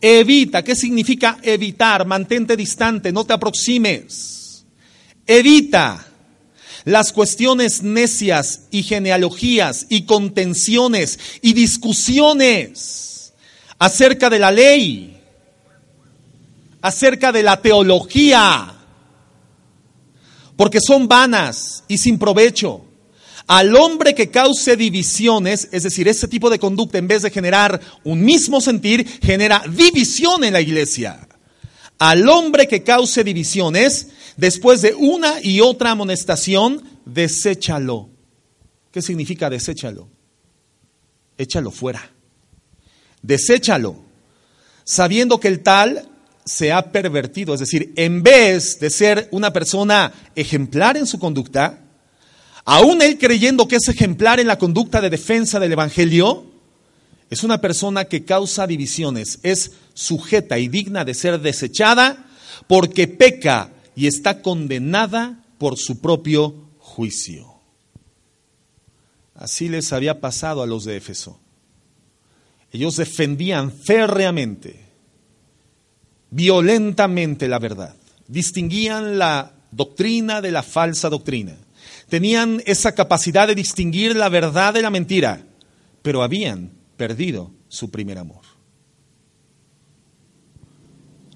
[SPEAKER 1] Evita, ¿qué significa evitar? Mantente distante, no te aproximes. Evita las cuestiones necias y genealogías y contenciones y discusiones acerca de la ley, acerca de la teología. porque son vanas y sin provecho. Al hombre que cause divisiones, es decir, ese tipo de conducta, en vez de generar un mismo sentir, genera división en la iglesia. Al hombre que cause divisiones, después de una y otra amonestación, deséchalo. ¿Qué significa deséchalo? Échalo fuera. Deséchalo, sabiendo que el tal se ha pervertido. Es decir, en vez de ser una persona ejemplar en su conducta, aún él creyendo que es ejemplar en la conducta de defensa del Evangelio, es una persona que causa divisiones, es sujeta y digna de ser desechada porque peca y está condenada por su propio juicio. Así les había pasado a los de Éfeso. Ellos defendían férreamente, violentamente la verdad, distinguían la doctrina de la falsa doctrina Tenían esa capacidad de distinguir la verdad de la mentira, pero habían perdido su primer amor.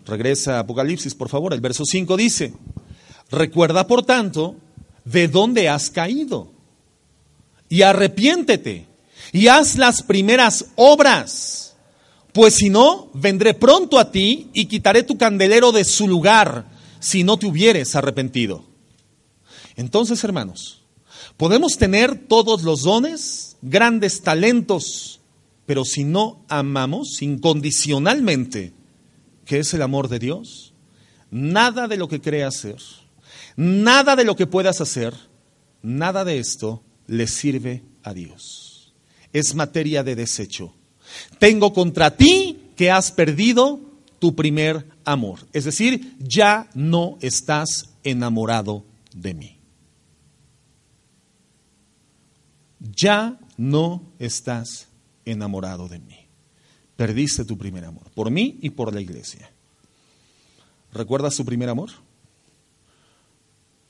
[SPEAKER 1] Regresa a Apocalipsis, por favor. El verso 5 dice, recuerda por tanto de dónde has caído y arrepiéntete y haz las primeras obras, pues si no, vendré pronto a ti y quitaré tu candelero de su lugar si no te hubieres arrepentido. Entonces, hermanos, podemos tener todos los dones, grandes talentos, pero si no amamos incondicionalmente, que es el amor de Dios, nada de lo que creas hacer, nada de lo que puedas hacer, nada de esto le sirve a Dios. Es materia de desecho. Tengo contra ti que has perdido tu primer amor. Es decir, ya no estás enamorado de mí. Ya no estás enamorado de mí. Perdiste tu primer amor, por mí y por la iglesia. ¿Recuerdas tu primer amor?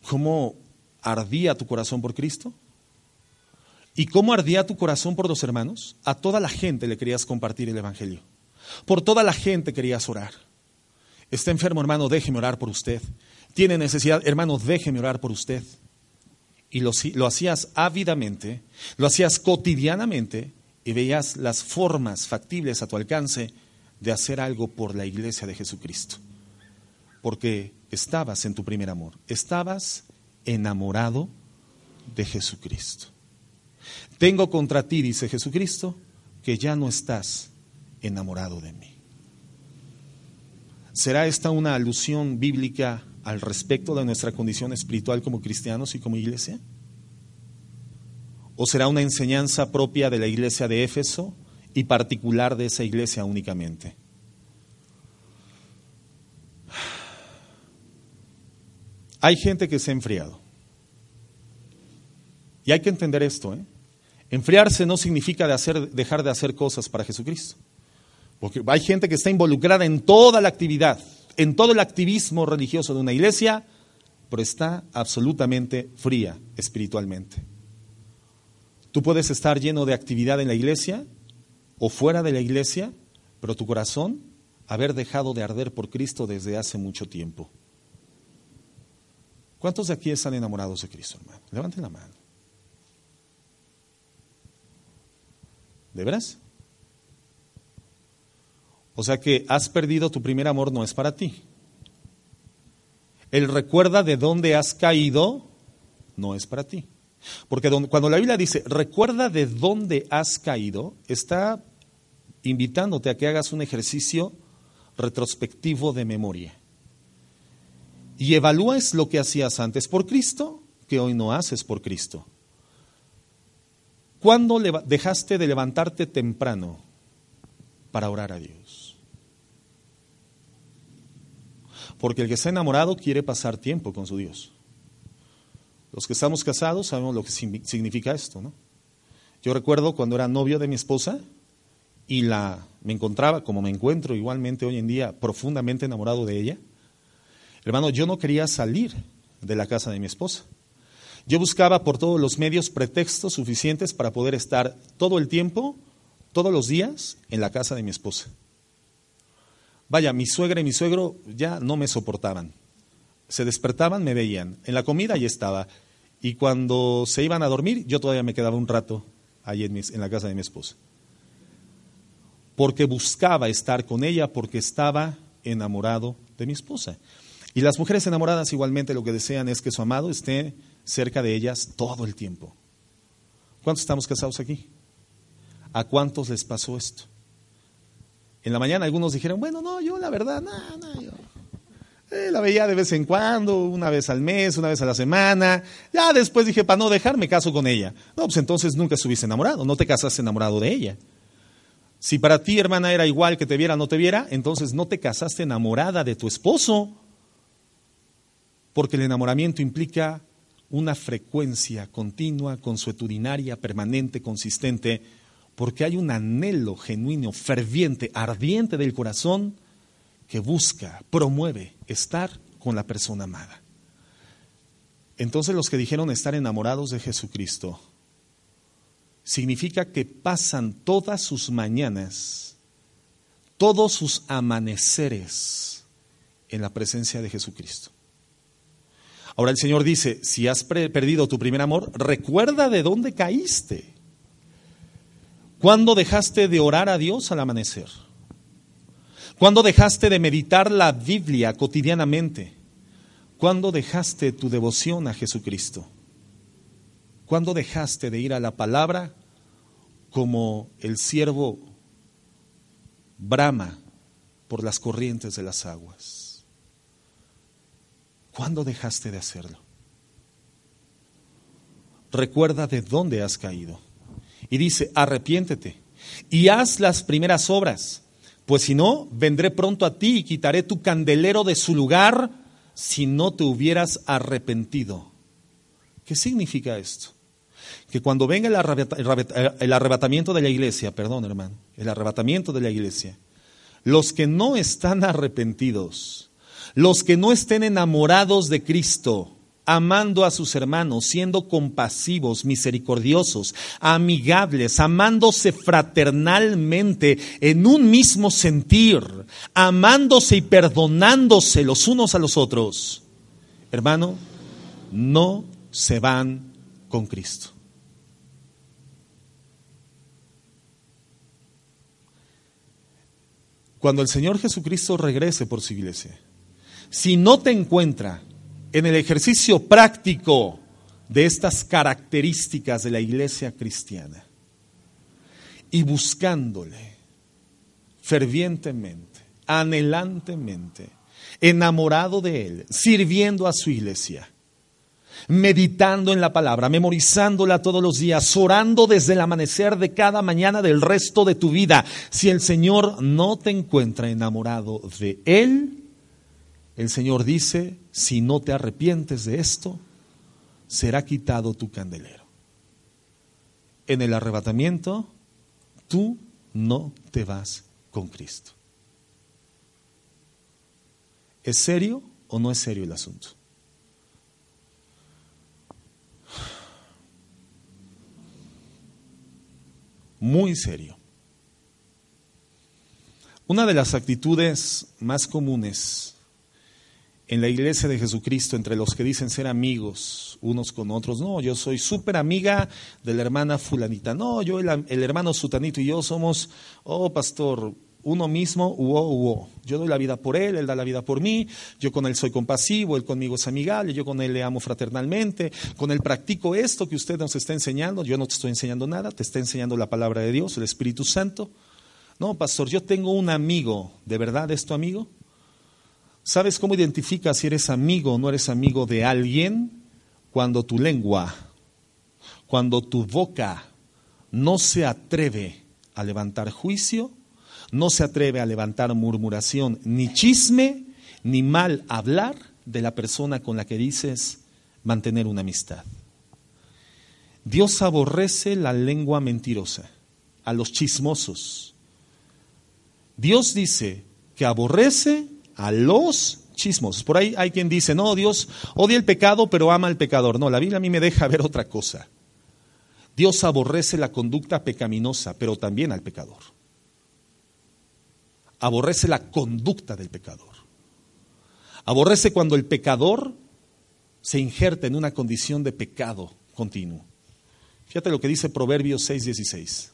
[SPEAKER 1] ¿Cómo ardía tu corazón por Cristo? ¿Y cómo ardía tu corazón por los hermanos? A toda la gente le querías compartir el Evangelio. Por toda la gente querías orar. Está enfermo, hermano, déjeme orar por usted. Tiene necesidad, hermano, déjeme orar por usted y lo, hacías ávidamente, lo hacías cotidianamente y veías las formas factibles a tu alcance de hacer algo por la iglesia de Jesucristo. Porque estabas en tu primer amor, estabas enamorado de Jesucristo. Tengo contra ti, dice Jesucristo, que ya no estás enamorado de mí. ¿Será esta una alusión bíblica al respecto de nuestra condición espiritual como cristianos y como iglesia? ¿O será una enseñanza propia de la iglesia de Éfeso y particular de esa iglesia únicamente? Hay gente que se ha enfriado. Y hay que entender esto. ¿eh? Enfriarse no significa dejar de hacer cosas para Jesucristo. Porque hay gente que está involucrada en toda la actividad, en todo el activismo religioso de una iglesia, pero está absolutamente fría espiritualmente. Tú puedes estar lleno de actividad en la iglesia o fuera de la iglesia, pero tu corazón haber dejado de arder por Cristo desde hace mucho tiempo. ¿Cuántos de aquí están enamorados de Cristo, hermano? Levanten la mano. ¿De veras? O sea que has perdido tu primer amor, no es para ti. El recuerda de dónde has caído, no es para ti. Porque cuando la Biblia dice, recuerda de dónde has caído, está invitándote a que hagas un ejercicio retrospectivo de memoria. Y evalúes lo que hacías antes por Cristo, que hoy no haces por Cristo. ¿Cuándo dejaste de levantarte temprano para orar a Dios? Porque el que está enamorado quiere pasar tiempo con su Dios. Los que estamos casados sabemos lo que significa esto, ¿no? Yo recuerdo cuando era novio de mi esposa y la me encontraba como me encuentro igualmente hoy en día profundamente enamorado de ella. Hermano, yo no quería salir de la casa de mi esposa. Yo buscaba por todos los medios pretextos suficientes para poder estar todo el tiempo, todos los días, en la casa de mi esposa. Vaya, mi suegra y mi suegro ya no me soportaban. Se despertaban, me veían. En la comida ya estaba. Y cuando se iban a dormir, yo todavía me quedaba un rato ahí en, en la casa de mi esposa. Porque buscaba estar con ella, porque estaba enamorado de mi esposa. Y las mujeres enamoradas igualmente lo que desean es que su amado esté cerca de ellas todo el tiempo. ¿Cuántos estamos casados aquí? ¿A cuántos les pasó esto? En la mañana algunos dijeron, bueno, no, yo la verdad, no, no, eh, la veía de vez en cuando, una vez al mes, una vez a la semana. Ya después dije, para no dejar, me caso con ella. No, pues entonces nunca estuviste enamorado, no te casaste enamorado de ella. Si para ti, hermana, era igual que te viera o no te viera, entonces no te casaste enamorada de tu esposo. Porque el enamoramiento implica una frecuencia continua, consuetudinaria, permanente, consistente, porque hay un anhelo genuino, ferviente, ardiente del corazón que busca, promueve estar con la persona amada. Entonces los que dijeron estar enamorados de Jesucristo, significa que pasan todas sus mañanas, todos sus amaneceres en la presencia de Jesucristo. Ahora el Señor dice, si has perdido tu primer amor, recuerda de dónde caíste. ¿Cuándo dejaste de orar a Dios al amanecer? ¿Cuándo dejaste de meditar la Biblia cotidianamente? ¿Cuándo dejaste tu devoción a Jesucristo? ¿Cuándo dejaste de ir a la palabra como el siervo brama por las corrientes de las aguas? ¿Cuándo dejaste de hacerlo? Recuerda de dónde has caído. Y dice, arrepiéntete y haz las primeras obras pues si no, vendré pronto a ti y quitaré tu candelero de su lugar si no te hubieras arrepentido. ¿Qué significa esto? Que cuando venga el arrebatamiento de la iglesia, perdón hermano, el arrebatamiento de la iglesia, los que no están arrepentidos, los que no estén enamorados de Cristo, amando a sus hermanos, siendo compasivos, misericordiosos, amigables, amándose fraternalmente en un mismo sentir, amándose y perdonándose los unos a los otros, hermano, no se van con Cristo. Cuando el Señor Jesucristo regrese por su iglesia, si no te encuentra en el ejercicio práctico de estas características de la iglesia cristiana y buscándole fervientemente, anhelantemente, enamorado de Él, sirviendo a su iglesia, meditando en la palabra, memorizándola todos los días, orando desde el amanecer de cada mañana del resto de tu vida. Si el Señor no te encuentra enamorado de Él, el Señor dice, si no te arrepientes de esto, será quitado tu candelero. En el arrebatamiento, tú no te vas con Cristo. ¿Es serio o no es serio el asunto? Muy serio. Una de las actitudes más comunes en la iglesia de Jesucristo entre los que dicen ser amigos unos con otros. No, yo soy súper amiga de la hermana fulanita. No, yo, el, hermano sutanito y yo somos, oh pastor, uno mismo, uo, uo. Yo doy la vida por él, él da la vida por mí, yo con él soy compasivo, él conmigo es amigable, yo con él le amo fraternalmente, con él practico esto que usted nos está enseñando, yo no te estoy enseñando nada, te está enseñando la palabra de Dios, el Espíritu Santo. No, pastor, yo tengo un amigo, ¿de verdad es tu amigo? ¿Sabes cómo identificas si eres amigo o no eres amigo de alguien? Cuando tu lengua, cuando tu boca no se atreve a levantar juicio, no se atreve a levantar murmuración, ni chisme, ni mal hablar de la persona con la que dices mantener una amistad. Dios aborrece la lengua mentirosa, a los chismosos. Dios dice que aborrece a los chismos. Por ahí hay quien dice, no, Dios odia el pecado, pero ama al pecador. No, la Biblia a mí me deja ver otra cosa. Dios aborrece la conducta pecaminosa, pero también al pecador. Aborrece la conducta del pecador. Aborrece cuando el pecador se injerta en una condición de pecado continuo. Fíjate lo que dice Proverbios 6:16.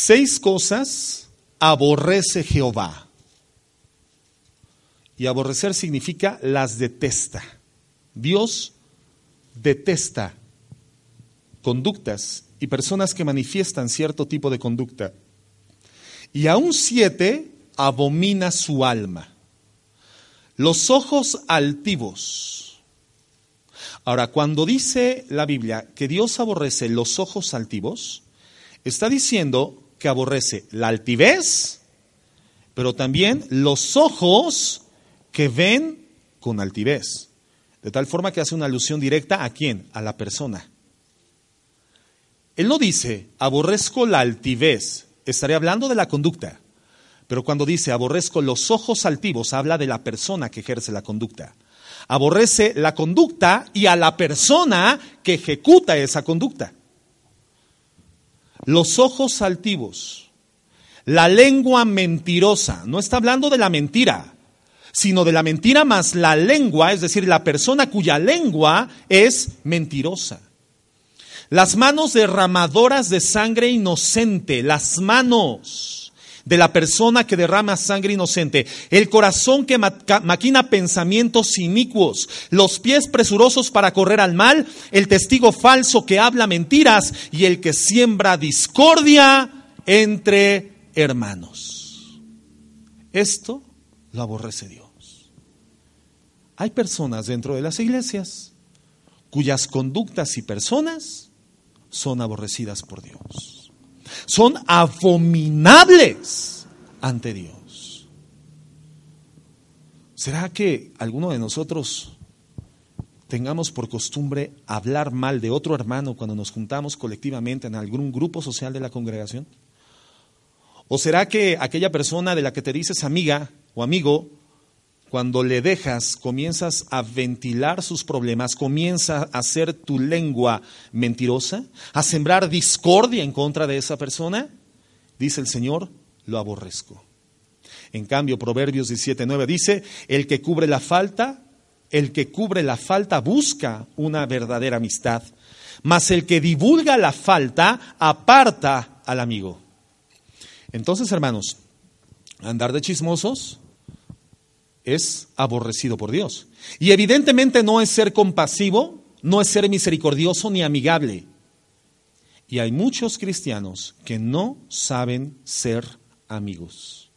[SPEAKER 1] Seis cosas aborrece Jehová. Y aborrecer significa las detesta. Dios detesta conductas y personas que manifiestan cierto tipo de conducta. Y aún siete abomina su alma. Los ojos altivos. Ahora, cuando dice la Biblia que Dios aborrece los ojos altivos, está diciendo que aborrece la altivez, pero también los ojos que ven con altivez. De tal forma que hace una alusión directa a quién? A la persona. Él no dice, aborrezco la altivez, estaré hablando de la conducta. Pero cuando dice, aborrezco los ojos altivos, habla de la persona que ejerce la conducta. Aborrece la conducta y a la persona que ejecuta esa conducta. Los ojos altivos, la lengua mentirosa, no está hablando de la mentira, sino de la mentira más la lengua, es decir, la persona cuya lengua es mentirosa. Las manos derramadoras de sangre inocente, las manos de la persona que derrama sangre inocente, el corazón que maquina pensamientos inicuos, los pies presurosos para correr al mal, el testigo falso que habla mentiras y el que siembra discordia entre hermanos. Esto lo aborrece Dios. Hay personas dentro de las iglesias cuyas conductas y personas son aborrecidas por Dios. Son abominables ante Dios. ¿Será que alguno de nosotros tengamos por costumbre hablar mal de otro hermano cuando nos juntamos colectivamente en algún grupo social de la congregación? ¿O será que aquella persona de la que te dices amiga o amigo cuando le dejas, comienzas a ventilar sus problemas, comienza a hacer tu lengua mentirosa, a sembrar discordia en contra de esa persona, dice el Señor, lo aborrezco. En cambio, Proverbios 17:9 dice, el que cubre la falta, el que cubre la falta busca una verdadera amistad, mas el que divulga la falta aparta al amigo. Entonces, hermanos, andar de chismosos es aborrecido por Dios. Y evidentemente no es ser compasivo, no es ser misericordioso ni amigable. Y hay muchos cristianos que no saben ser amigos.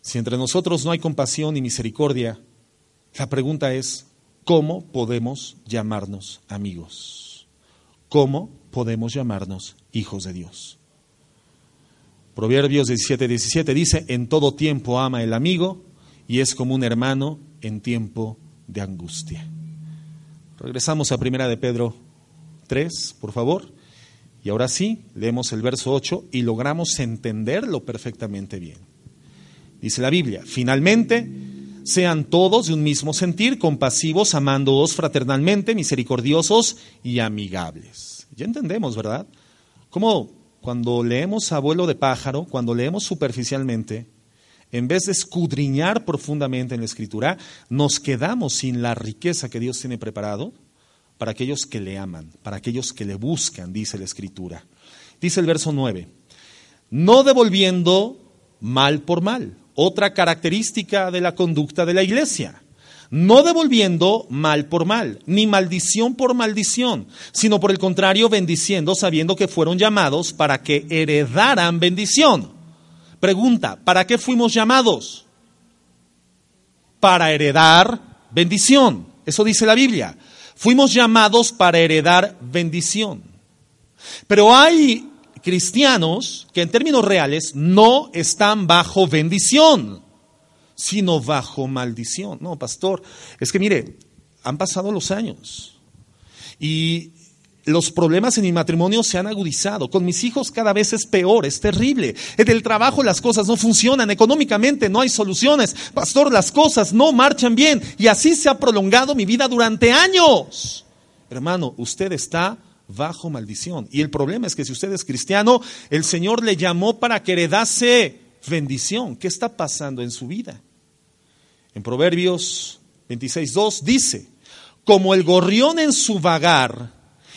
[SPEAKER 1] Si entre nosotros no hay compasión ni misericordia, la pregunta es, ¿cómo podemos llamarnos amigos? ¿Cómo podemos llamarnos hijos de Dios? Proverbios 17, 17 dice, en todo tiempo ama el amigo y es como un hermano en tiempo de angustia. Regresamos a Primera de Pedro 3, por favor. Y ahora sí, leemos el verso 8 y logramos entenderlo perfectamente bien. Dice la Biblia, finalmente, sean todos de un mismo sentir, compasivos, amándoos fraternalmente, misericordiosos y amigables. Ya entendemos, ¿verdad? Como cuando leemos abuelo de pájaro, cuando leemos superficialmente, en vez de escudriñar profundamente en la escritura, nos quedamos sin la riqueza que Dios tiene preparado para aquellos que le aman, para aquellos que le buscan, dice la escritura. Dice el verso 9, no devolviendo mal por mal, otra característica de la conducta de la iglesia. No devolviendo mal por mal, ni maldición por maldición, sino por el contrario bendiciendo sabiendo que fueron llamados para que heredaran bendición. Pregunta, ¿para qué fuimos llamados? Para heredar bendición. Eso dice la Biblia. Fuimos llamados para heredar bendición. Pero hay cristianos que en términos reales no están bajo bendición, sino bajo maldición. No, pastor, es que mire, han pasado los años y los problemas en mi matrimonio se han agudizado. Con mis hijos cada vez es peor, es terrible. En el trabajo las cosas no funcionan, económicamente no hay soluciones. Pastor, las cosas no marchan bien. Y así se ha prolongado mi vida durante años. Hermano, usted está bajo maldición. Y el problema es que si usted es cristiano, el Señor le llamó para que heredase bendición. ¿Qué está pasando en su vida? En Proverbios 26.2 dice, como el gorrión en su vagar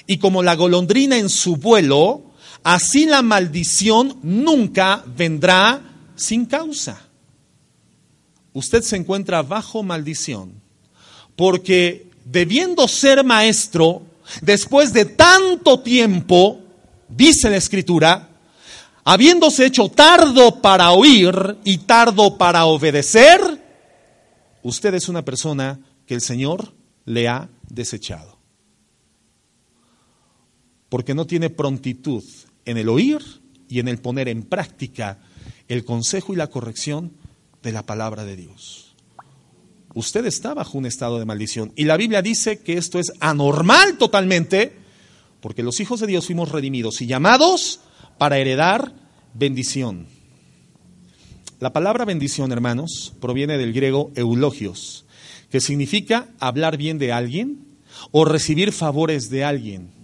[SPEAKER 1] y como la golondrina en su vuelo, así la maldición nunca vendrá sin causa. Usted se encuentra bajo maldición porque debiendo ser maestro, después de tanto tiempo, dice la escritura, habiéndose hecho tardo para oír y tardo para obedecer, usted es una persona que el Señor le ha desechado. Porque no tiene prontitud en el oír y en el poner en práctica el consejo y la corrección de la palabra de Dios. Usted está bajo un estado de maldición. Y la Biblia dice que esto es anormal totalmente, porque los hijos de Dios fuimos redimidos y llamados para heredar bendición. La palabra bendición, hermanos, proviene del griego eulogios, que significa hablar bien de alguien o recibir favores de alguien.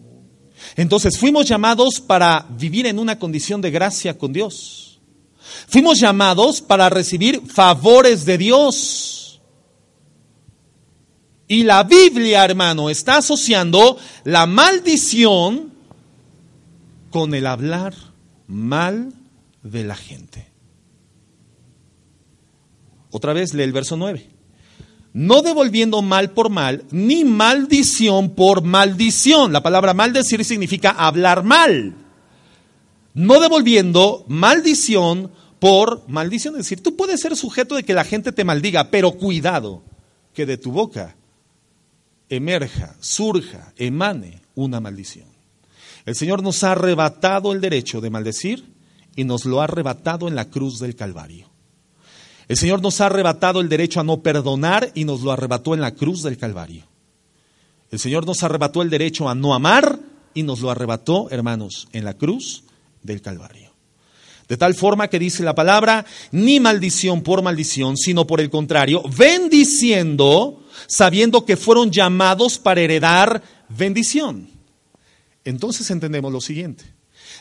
[SPEAKER 1] Entonces fuimos llamados para vivir en una condición de gracia con Dios. Fuimos llamados para recibir favores de Dios. Y la Biblia, hermano, está asociando la maldición con el hablar mal de la gente. Otra vez lee el verso 9. No devolviendo mal por mal, ni maldición por maldición. La palabra maldecir significa hablar mal. No devolviendo maldición por maldición. Es decir, tú puedes ser sujeto de que la gente te maldiga, pero cuidado, que de tu boca emerja, surja, emane una maldición. El Señor nos ha arrebatado el derecho de maldecir y nos lo ha arrebatado en la cruz del Calvario. El Señor nos ha arrebatado el derecho a no perdonar y nos lo arrebató en la cruz del Calvario. El Señor nos arrebató el derecho a no amar y nos lo arrebató, hermanos, en la cruz del Calvario. De tal forma que dice la palabra, ni maldición por maldición, sino por el contrario, bendiciendo, sabiendo que fueron llamados para heredar bendición. Entonces entendemos lo siguiente.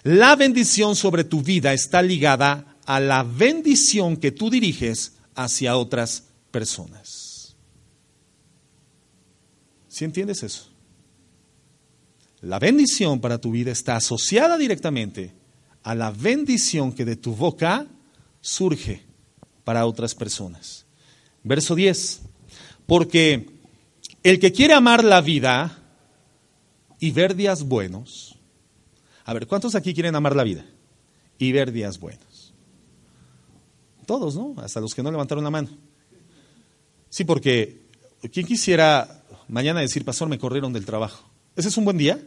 [SPEAKER 1] La bendición sobre tu vida está ligada a la bendición que tú diriges hacia otras personas. ¿Sí entiendes eso? La bendición para tu vida está asociada directamente a la bendición que de tu boca surge para otras personas. Verso 10. Porque el que quiere amar la vida y ver días buenos, a ver, ¿cuántos aquí quieren amar la vida y ver días buenos? Todos, ¿no? Hasta los que no levantaron la mano. Sí, porque ¿quién quisiera mañana decir, pastor, me corrieron del trabajo? ¿Ese es un buen día?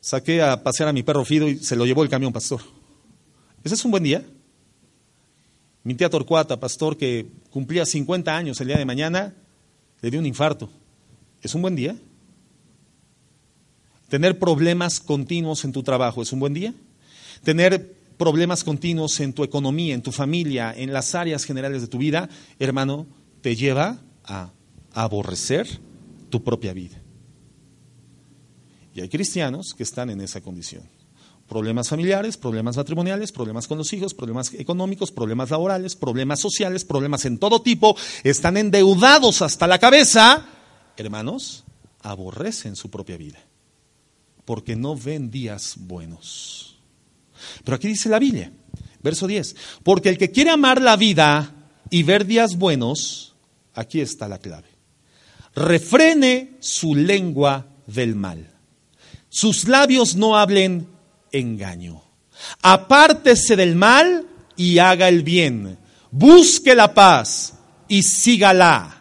[SPEAKER 1] Saqué a pasear a mi perro Fido y se lo llevó el camión, pastor. ¿Ese es un buen día? Mi tía Torcuata, pastor, que cumplía 50 años el día de mañana, le dio un infarto. ¿Es un buen día? Tener problemas continuos en tu trabajo es un buen día. Tener problemas continuos en tu economía, en tu familia, en las áreas generales de tu vida, hermano, te lleva a aborrecer tu propia vida. Y hay cristianos que están en esa condición. Problemas familiares, problemas matrimoniales, problemas con los hijos, problemas económicos, problemas laborales, problemas sociales, problemas en todo tipo, están endeudados hasta la cabeza. Hermanos, aborrecen su propia vida porque no ven días buenos. Pero aquí dice la Biblia, verso 10, porque el que quiere amar la vida y ver días buenos, aquí está la clave. Refrene su lengua del mal. Sus labios no hablen engaño. Apártese del mal y haga el bien. Busque la paz y sígala.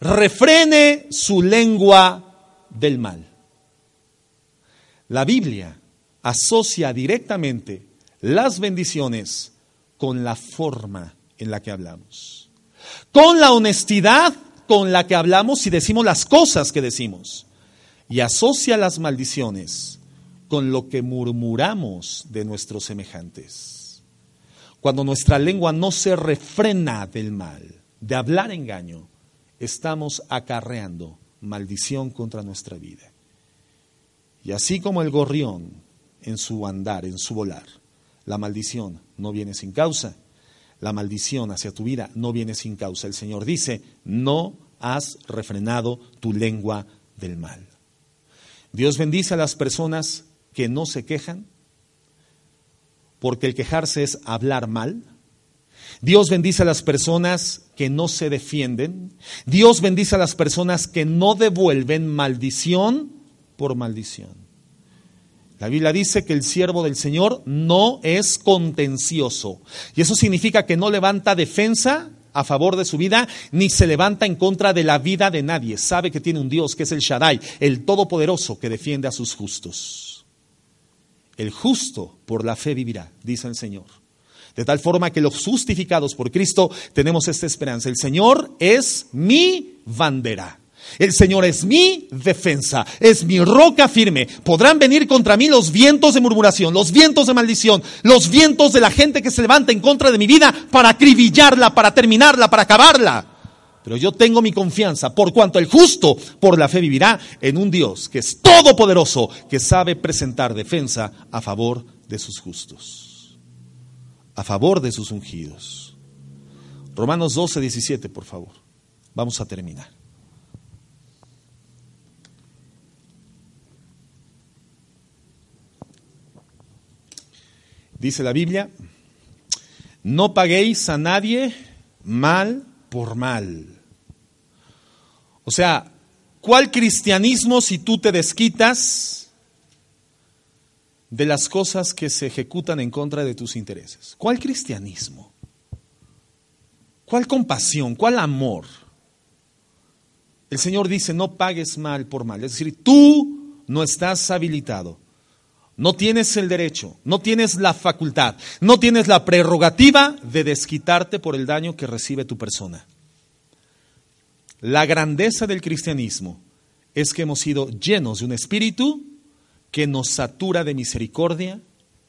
[SPEAKER 1] Refrene su lengua del mal. La Biblia asocia directamente las bendiciones con la forma en la que hablamos, con la honestidad con la que hablamos y decimos las cosas que decimos, y asocia las maldiciones con lo que murmuramos de nuestros semejantes. Cuando nuestra lengua no se refrena del mal, de hablar engaño, estamos acarreando maldición contra nuestra vida. Y así como el gorrión en su andar, en su volar, la maldición no viene sin causa, la maldición hacia tu vida no viene sin causa. El Señor dice, no has refrenado tu lengua del mal. Dios bendice a las personas que no se quejan, porque el quejarse es hablar mal. Dios bendice a las personas que no se defienden. Dios bendice a las personas que no devuelven maldición por maldición. La Biblia dice que el siervo del Señor no es contencioso. Y eso significa que no levanta defensa a favor de su vida, ni se levanta en contra de la vida de nadie. Sabe que tiene un Dios que es el Shaddai, el Todopoderoso, que defiende a sus justos. El justo por la fe vivirá, dice el Señor. De tal forma que los justificados por Cristo tenemos esta esperanza. El Señor es mi bandera. El Señor es mi defensa, es mi roca firme. Podrán venir contra mí los vientos de murmuración, los vientos de maldición, los vientos de la gente que se levanta en contra de mi vida para acribillarla, para terminarla, para acabarla. Pero yo tengo mi confianza, por cuanto el justo por la fe vivirá en un Dios que es todopoderoso, que sabe presentar defensa a favor de sus justos, a favor de sus ungidos. Romanos 12, 17, por favor. Vamos a terminar. Dice la Biblia, no paguéis a nadie mal por mal. O sea, ¿cuál cristianismo si tú te desquitas de las cosas que se ejecutan en contra de tus intereses? ¿Cuál cristianismo? ¿Cuál compasión? ¿Cuál amor? El Señor dice, no pagues mal por mal. Es decir, tú no estás habilitado no tienes el derecho, no tienes la facultad, no tienes la prerrogativa de desquitarte por el daño que recibe tu persona. La grandeza del cristianismo es que hemos sido llenos de un espíritu que nos satura de misericordia,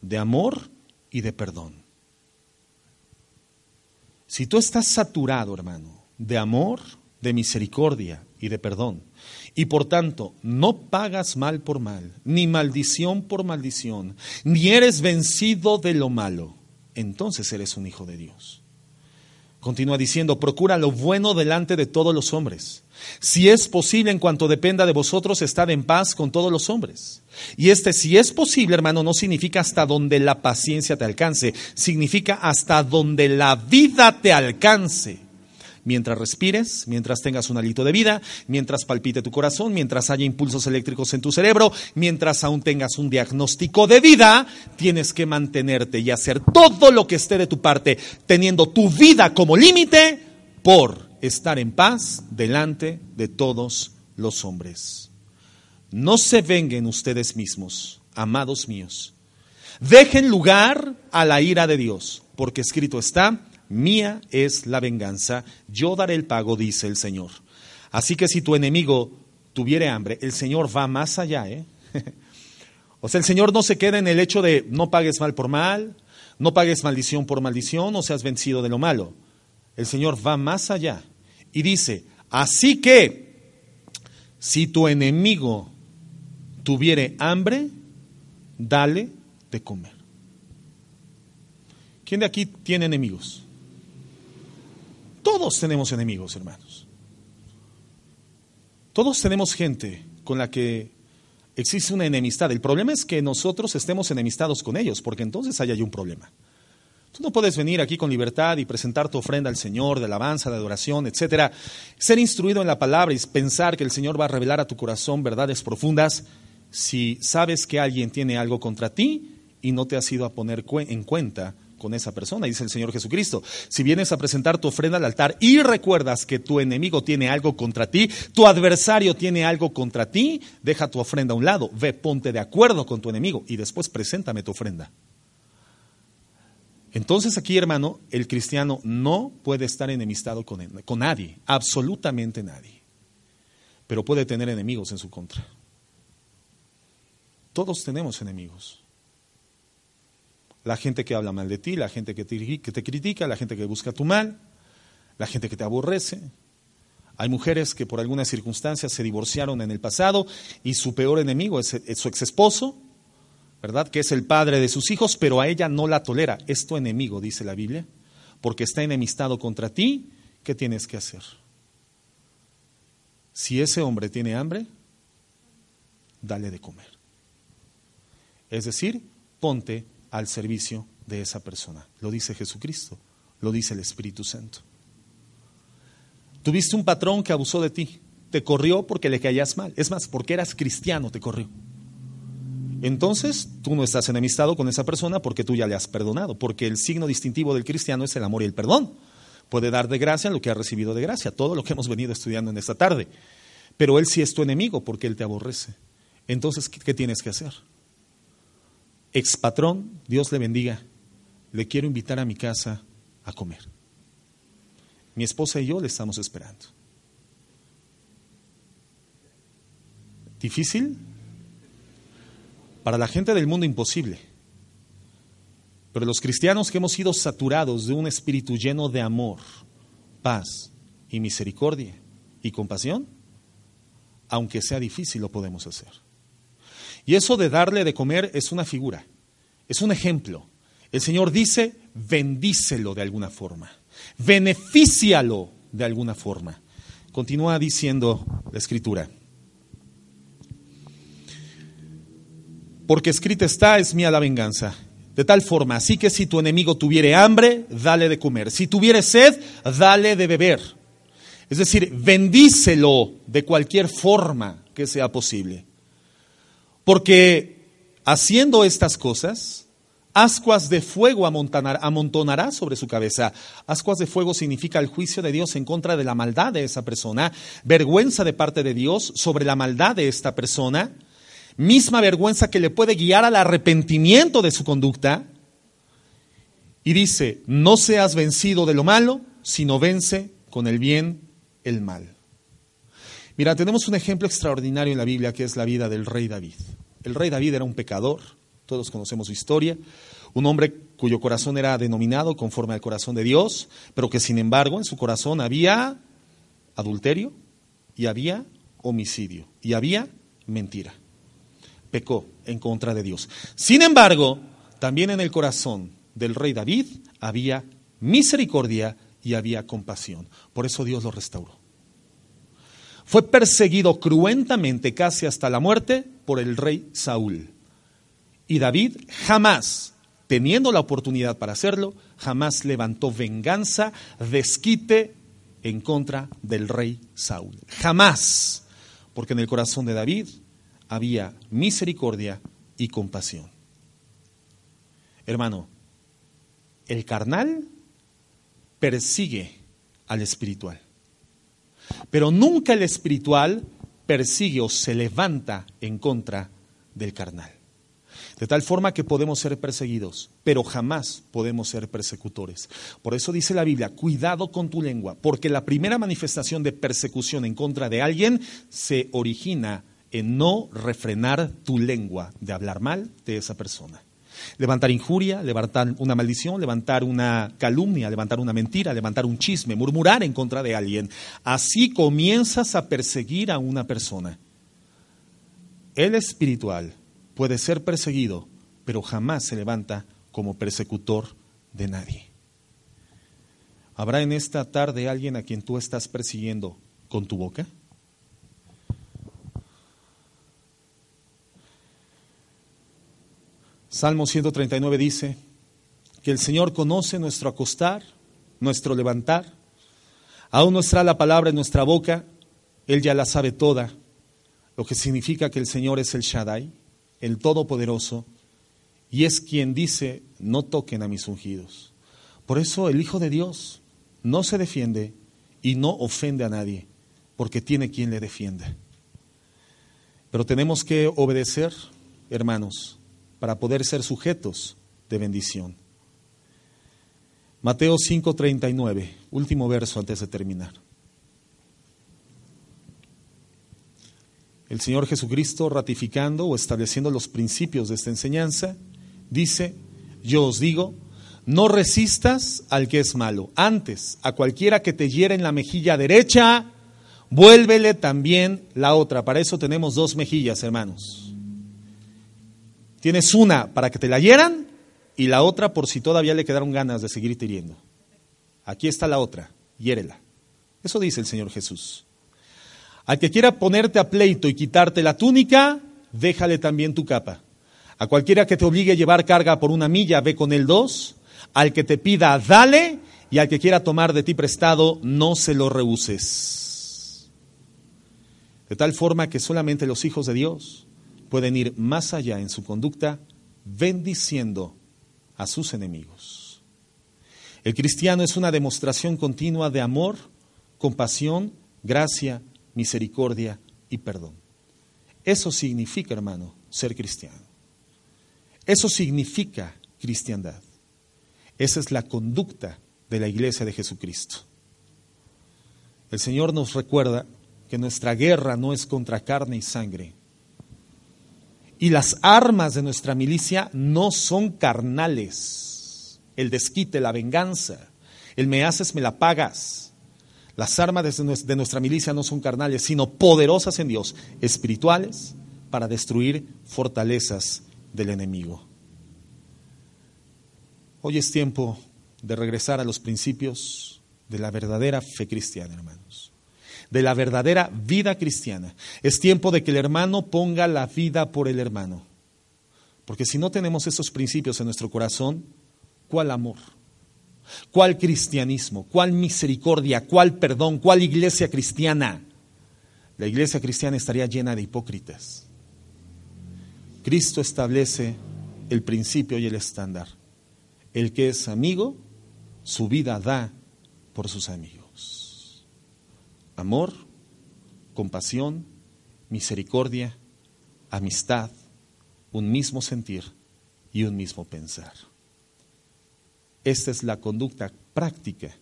[SPEAKER 1] de amor y de perdón. Si tú estás saturado, hermano, de amor, de misericordia y de perdón, y por tanto no pagas mal por mal, ni maldición por maldición, ni eres vencido de lo malo, entonces eres un hijo de Dios. Continúa diciendo, procura lo bueno delante de todos los hombres. Si es posible, en cuanto dependa de vosotros, estad en paz con todos los hombres. Y este, si es posible, hermano, no significa hasta donde la paciencia te alcance, significa hasta donde la vida te alcance mientras respires, mientras tengas un alito de vida, mientras palpite tu corazón, mientras haya impulsos eléctricos en tu cerebro, mientras aún tengas un diagnóstico de vida, tienes que mantenerte y hacer todo lo que esté de tu parte, teniendo tu vida como límite por estar en paz delante de todos los hombres. No se venguen ustedes mismos, amados míos. Dejen lugar a la ira de Dios, porque escrito está, Mía es la venganza, yo daré el pago, dice el Señor. Así que si tu enemigo tuviere hambre, el Señor va más allá. ¿eh? o sea, el Señor no se queda en el hecho de no pagues mal por mal, no pagues maldición por maldición, o seas vencido de lo malo. El Señor va más allá y dice, así que si tu enemigo tuviere hambre, dale de comer. ¿Quién de aquí tiene enemigos? Todos tenemos enemigos, hermanos. Todos tenemos gente con la que existe una enemistad. El problema es que nosotros estemos enemistados con ellos, porque entonces hay un problema. Tú no puedes venir aquí con libertad y presentar tu ofrenda al Señor de alabanza, de adoración, etcétera, ser instruido en la palabra y pensar que el Señor va a revelar a tu corazón verdades profundas si sabes que alguien tiene algo contra ti y no te has ido a poner en cuenta con esa persona, dice el Señor Jesucristo. Si vienes a presentar tu ofrenda al altar y recuerdas que tu enemigo tiene algo contra ti, tu adversario tiene algo contra ti, deja tu ofrenda a un lado, ve, ponte de acuerdo con tu enemigo y después preséntame tu ofrenda. Entonces aquí, hermano, el cristiano no puede estar enemistado con, con nadie, absolutamente nadie, pero puede tener enemigos en su contra. Todos tenemos enemigos la gente que habla mal de ti, la gente que te, critica, la gente que busca tu mal, la gente que te aborrece. Hay mujeres que por algunas circunstancias se divorciaron en el pasado y su peor enemigo es, su ex esposo, ¿verdad? Que es el padre de sus hijos, pero a ella no la tolera. Es tu enemigo, dice la Biblia, porque está enemistado contra ti. ¿Qué tienes que hacer? Si ese hombre tiene hambre, dale de comer. Es decir, ponte al servicio de esa persona. Lo dice Jesucristo, lo dice el Espíritu Santo. Tuviste un patrón que abusó de ti, te corrió porque le caías mal. Es más, porque eras cristiano te corrió. Entonces, tú no estás enemistado con esa persona porque tú ya le has perdonado, porque el signo distintivo del cristiano es el amor y el perdón. Puede dar de gracia lo que ha recibido de gracia, todo lo que hemos venido estudiando en esta tarde. Pero él sí es tu enemigo porque él te aborrece. Entonces, ¿qué tienes que hacer? Ex patrón, Dios le bendiga, le quiero invitar a mi casa a comer. Mi esposa y yo le estamos esperando. ¿Difícil? Para la gente del mundo imposible. Pero los cristianos que hemos sido saturados de un espíritu lleno de amor, paz y misericordia y compasión, aunque sea difícil, lo podemos hacer. Y eso de darle de comer es una figura, es un ejemplo. El Señor dice, bendícelo de alguna forma benefícialo de alguna forma. Continúa diciendo la escritura. Porque escrita está, es mía la venganza. De tal forma, así que si tu enemigo tuviere hambre, dale de comer. Si tuviere sed, dale de beber. Es decir, bendícelo de cualquier forma que sea posible. Porque haciendo estas cosas, ascuas de fuego amontonará sobre su cabeza. Ascuas de fuego significa el juicio de Dios en contra de la maldad de esa persona, vergüenza de parte de Dios sobre la maldad de esta persona, misma vergüenza que le puede guiar al arrepentimiento de su conducta. Y dice, no seas vencido de lo malo, sino vence con el bien el mal. Mira, tenemos un ejemplo extraordinario en la Biblia que es la vida del rey David. El rey David era un pecador, todos conocemos su historia, un hombre cuyo corazón era denominado conforme al corazón de Dios, pero que sin embargo en su corazón había adulterio y había homicidio y había mentira. Pecó en contra de Dios. Sin embargo, también en el corazón del rey David había misericordia y había compasión. Por eso Dios lo restauró. Fue perseguido cruentamente casi hasta la muerte por el rey Saúl. Y David jamás, teniendo la oportunidad para hacerlo, jamás levantó venganza, desquite en contra del rey Saúl. Jamás, porque en el corazón de David había misericordia y compasión. Hermano, el carnal persigue al espiritual, pero nunca el espiritual persigue o se levanta en contra del carnal. De tal forma que podemos ser perseguidos, pero jamás podemos ser persecutores. Por eso dice la Biblia, cuidado con tu lengua, porque la primera manifestación de persecución en contra de alguien se origina en no refrenar tu lengua de hablar mal de esa persona. Levantar injuria, levantar una maldición, levantar una calumnia, levantar una mentira, levantar un chisme, murmurar en contra de alguien. Así comienzas a perseguir a una persona. El espiritual puede ser perseguido, pero jamás se levanta como persecutor de nadie. ¿Habrá en esta tarde alguien a quien tú estás persiguiendo con tu boca? Salmo 139 dice que el Señor conoce nuestro acostar, nuestro levantar. Aún no está la palabra en nuestra boca, Él ya la sabe toda, lo que significa que el Señor es el Shaddai el Todopoderoso, y es quien dice, no toquen a mis ungidos. Por eso el Hijo de Dios no se defiende y no ofende a nadie, porque tiene quien le defienda. Pero tenemos que obedecer, hermanos, para poder ser sujetos de bendición. Mateo 5:39, último verso antes de terminar. el Señor Jesucristo ratificando o estableciendo los principios de esta enseñanza, dice, yo os digo, no resistas al que es malo. Antes, a cualquiera que te hiera en la mejilla derecha, vuélvele también la otra. Para eso tenemos dos mejillas, hermanos. Tienes una para que te la hieran y la otra por si todavía le quedaron ganas de seguirte hiriendo. Aquí está la otra, hiérela. Eso dice el Señor Jesús. Al que quiera ponerte a pleito y quitarte la túnica, déjale también tu capa. A cualquiera que te obligue a llevar carga por una milla, ve con él dos. Al que te pida, dale. Y al que quiera tomar de ti prestado, no se lo rehuses. De tal forma que solamente los hijos de Dios pueden ir más allá en su conducta, bendiciendo a sus enemigos. El cristiano es una demostración continua de amor, compasión, gracia, misericordia y perdón. Eso significa, hermano, ser cristiano. Eso significa cristiandad. Esa es la conducta de la iglesia de Jesucristo. El Señor nos recuerda que nuestra guerra no es contra carne y sangre. Y las armas de nuestra milicia no son carnales. El desquite, la venganza, el me haces, me la pagas. Las armas de nuestra milicia no son carnales, sino poderosas en Dios, espirituales, para destruir fortalezas del enemigo. Hoy es tiempo de regresar a los principios de la verdadera fe cristiana, hermanos, de la verdadera vida cristiana. Es tiempo de que el hermano ponga la vida por el hermano. Porque si no tenemos esos principios en nuestro corazón, ¿cuál amor? ¿Cuál cristianismo? ¿Cuál misericordia? ¿Cuál perdón? ¿Cuál iglesia cristiana? La iglesia cristiana estaría llena de hipócritas. Cristo establece el principio y el estándar. El que es amigo, su vida da por sus amigos. Amor, compasión, misericordia, amistad, un mismo sentir y un mismo pensar. Esta es la conducta práctica,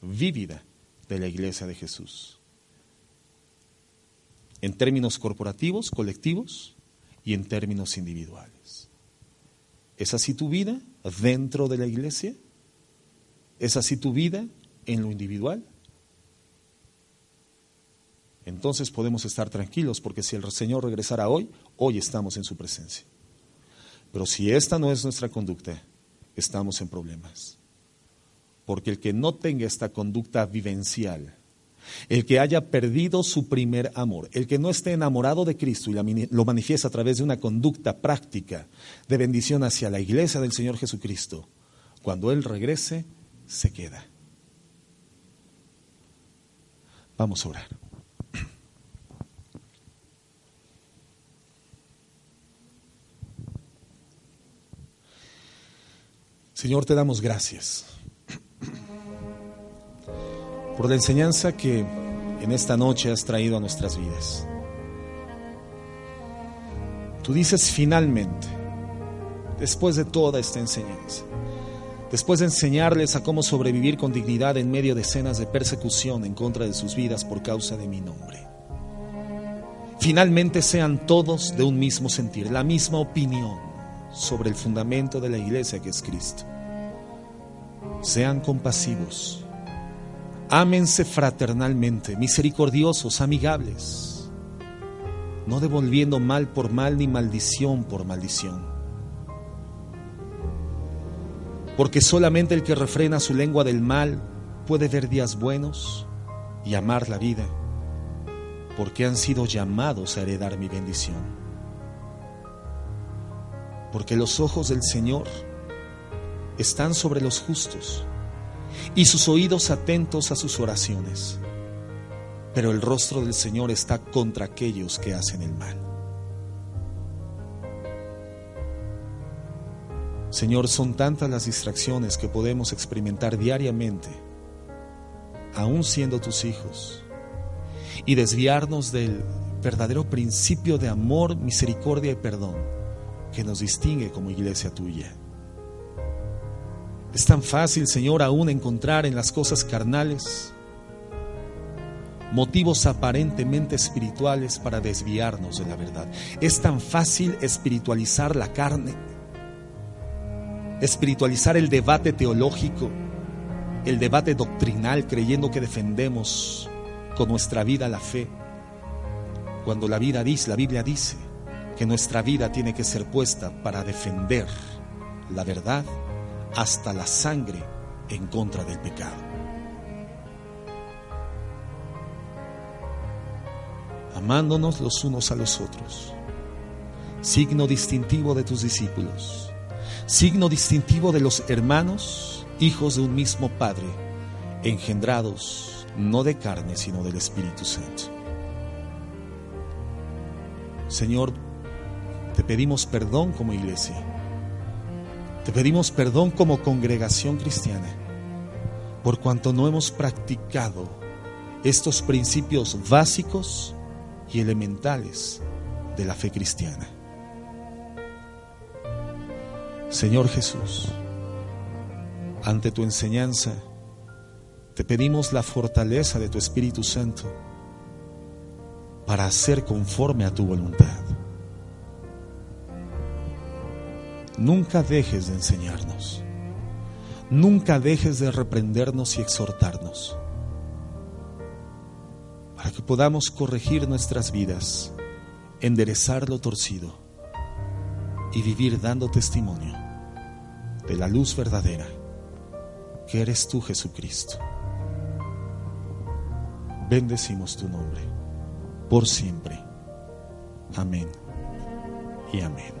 [SPEAKER 1] vívida de la iglesia de Jesús. En términos corporativos, colectivos y en términos individuales. ¿Es así tu vida dentro de la iglesia? ¿Es así tu vida en lo individual? Entonces podemos estar tranquilos porque si el Señor regresara hoy, hoy estamos en su presencia. Pero si esta no es nuestra conducta, estamos en problemas. Porque el que no tenga esta conducta vivencial, el que haya perdido su primer amor, el que no esté enamorado de Cristo y lo manifiesta a través de una conducta práctica de bendición hacia la iglesia del Señor Jesucristo, cuando Él regrese, se queda. Vamos a orar. Señor, te damos gracias por la enseñanza que en esta noche has traído a nuestras vidas. Tú dices finalmente, después de toda esta enseñanza, después de enseñarles a cómo sobrevivir con dignidad en medio de escenas de persecución en contra de sus vidas por causa de mi nombre, finalmente sean todos de un mismo sentir, la misma opinión sobre el fundamento de la iglesia que es Cristo. Sean compasivos, ámense fraternalmente, misericordiosos, amigables, no devolviendo mal por mal ni maldición por maldición. Porque solamente el que refrena su lengua del mal puede ver días buenos y amar la vida, porque han sido llamados a heredar mi bendición porque los ojos del Señor están sobre los justos y sus oídos atentos a sus oraciones, pero el rostro del Señor está contra aquellos que hacen el mal. Señor, son tantas las distracciones que podemos experimentar diariamente, aún siendo tus hijos, y desviarnos del verdadero principio de amor, misericordia y perdón que nos distingue como iglesia tuya. Es tan fácil, Señor, aún encontrar en las cosas carnales motivos aparentemente espirituales para desviarnos de la verdad. Es tan fácil espiritualizar la carne, espiritualizar el debate teológico, el debate doctrinal, creyendo que defendemos con nuestra vida la fe. Cuando la vida dice, la Biblia dice que nuestra vida tiene que ser puesta para defender la verdad hasta la sangre en contra del pecado. Amándonos los unos a los otros, signo distintivo de tus discípulos, signo distintivo de los hermanos, hijos de un mismo Padre, engendrados no de carne, sino del Espíritu Santo. Señor, te pedimos perdón como iglesia te pedimos perdón como congregación cristiana por cuanto no hemos practicado estos principios básicos y elementales de la fe cristiana. Señor Jesús, ante tu enseñanza, te pedimos la fortaleza de tu Espíritu Santo para hacer conforme a tu voluntad. Nunca dejes de enseñarnos. Nunca dejes de reprendernos y exhortarnos. Para que podamos corregir nuestras vidas, enderezar lo torcido y vivir dando testimonio de la luz verdadera que eres tú Jesucristo. Bendecimos tu nombre por siempre. Amén y amén.